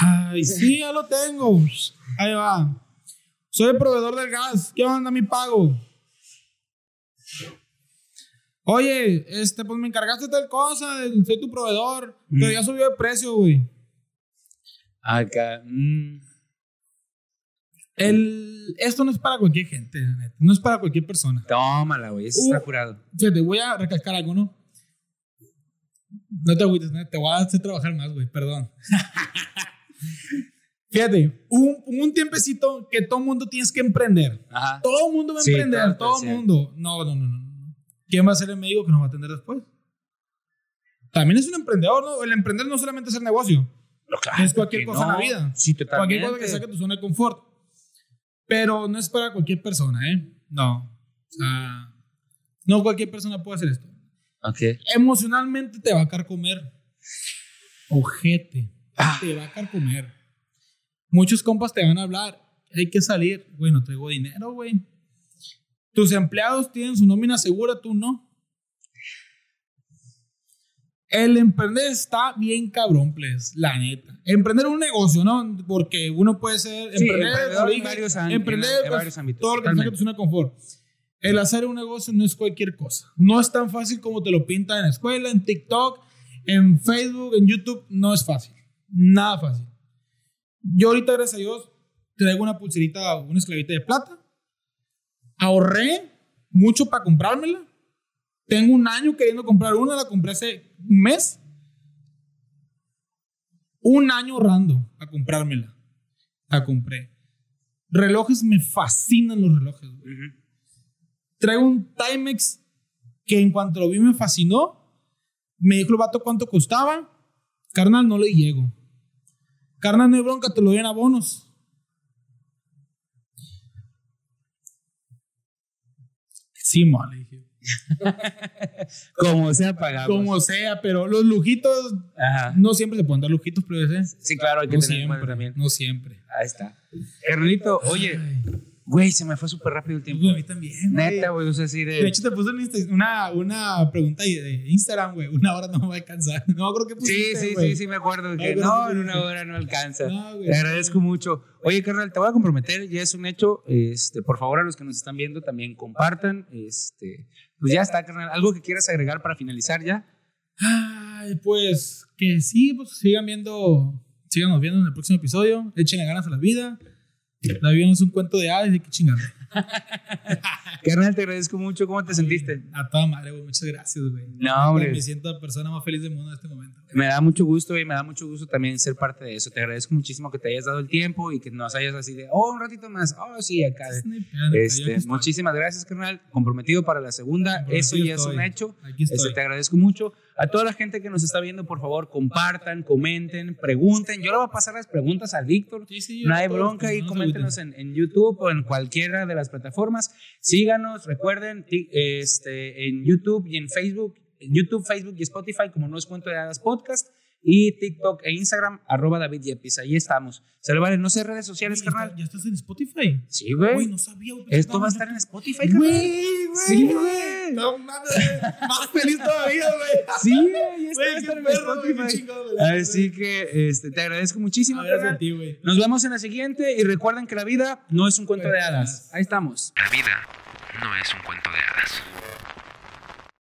Ay, sí, ya lo tengo. Ahí va. Soy el proveedor del gas. ¿Qué onda mi pago? Oye, este, pues me encargaste tal cosa, soy tu proveedor, pero ya subió de precio, güey. Acá. mm, El, esto no es para cualquier gente, no es para cualquier persona. Tómala, güey. Eso Uh. está curado. Fíjate, voy a recalcar algo, ¿no? No te agüites, ¿no? te voy a hacer trabajar más, güey, perdón. Fíjate, un, un tiempecito que todo mundo tienes que emprender. Ajá. Todo mundo va a Sí, emprender, claro, todo sí. mundo. No, no, no, no. no. ¿Quién va a ser el médico que nos va a atender después? También es un emprendedor, ¿no? El emprender no solamente es hacer negocio. Es cualquier cosa en la vida. Sí, totalmente. Cualquier cosa que saque tu zona de confort. Pero no es para cualquier persona, ¿eh? No. O sea, no cualquier persona puede hacer esto. Ok. Emocionalmente te va a carcomer. Ojete. Ah. Te va a carcomer. Muchos compas te van a hablar. Hay que salir. Güey, no traigo dinero, güey. Tus empleados tienen su nómina segura, tú no. El emprender está bien cabrón, pues, la neta. Emprender un negocio, ¿no? Porque uno puede ser Sí, emprender, emprendedor en varios ámbitos, emprender, en- en pues, varios ámbitos, todo lo que tu zona de confort. El hacer un negocio no es cualquier cosa. No es tan fácil como te lo pintan en la escuela, en TikTok, en Facebook, en YouTube. No es fácil. Nada fácil. Yo ahorita, gracias a Dios, traigo una pulserita, una esclavita de plata. Ahorré mucho para comprármela. Tengo un año queriendo comprar una, la compré hace un mes. Un año ahorrando para comprármela. La compré. Relojes, me fascinan los relojes. güey. Traigo un Timex que en cuanto lo vi me fascinó. Me dijo el vato cuánto costaba. Carnal, no le llego. Carnal, no hay bronca, te lo doy en abonos. Sí, ma, le dije. Como sea pagado. Como sea, pero los lujitos, Ajá. no siempre se pueden dar lujitos, pero ese. Sí, claro, hay que No tener siempre, no siempre. Ahí está. Carnalito, oye, güey, se me fue súper rápido el tiempo. A mí también. güey. Neta, güey, o sea, así de. De hecho, te puse una, una, pregunta de Instagram, güey. Una hora no me va a alcanzar. No, creo que Sí, pusiste, sí, güey. sí, sí, me acuerdo que no, en una hora no alcanza. No, güey. Te agradezco mucho. Oye, carnal, te voy a comprometer, ya es un hecho. Este, por favor, a los que nos están viendo también compartan. Este, pues ya está, carnal. ¿Algo que quieras agregar para finalizar ya? Ay, pues que sí, pues sigan viendo, síganos viendo en el próximo episodio. Échenle ganas a la vida. La vida no es un cuento de hadas, hay que chingarle. Carnal, te agradezco mucho. ¿Cómo te sentiste? A toda madre, güey. Muchas gracias, güey. No, hombre. Me siento la persona más feliz del mundo en este momento. Me da mucho gusto y me da mucho gusto también ser parte de eso. Te agradezco muchísimo que te hayas dado el tiempo y que nos hayas así de, oh, un ratito más. Oh, sí, acá. Este, muchísimas gracias, carnal. Comprometido para la segunda. Eso ya es estoy. un hecho. Aquí Este, estoy. te agradezco mucho. A toda la gente que nos está viendo, por favor, compartan, comenten, pregunten. Yo le voy a pasar las preguntas al Víctor. Sí, sí, No hay bronca se coméntenos en, en YouTube o en cualquiera de las plataformas. Síganos, recuerden, este, en YouTube y en Facebook, en YouTube, Facebook y Spotify, como No es Cuento de Hadas Podcast, y TikTok e Instagram, arroba David Yepis. Ahí estamos. Se le vale, no sé redes sociales, Oye, carnal. ¿Ya estás en Spotify? Sí, Güey, güey. no sabía. Esto va a estar en Spotify, carnal. Güey, güey. Sí, güey. No mames, más feliz todavía, güey. Sí, güey, esto va a Güey, estar qué en perro. Así que este, te agradezco muchísimo, a ti, güey. Nos vemos en la siguiente y recuerden que la vida no es un cuento de hadas. Ahí estamos. La vida no es un cuento de hadas.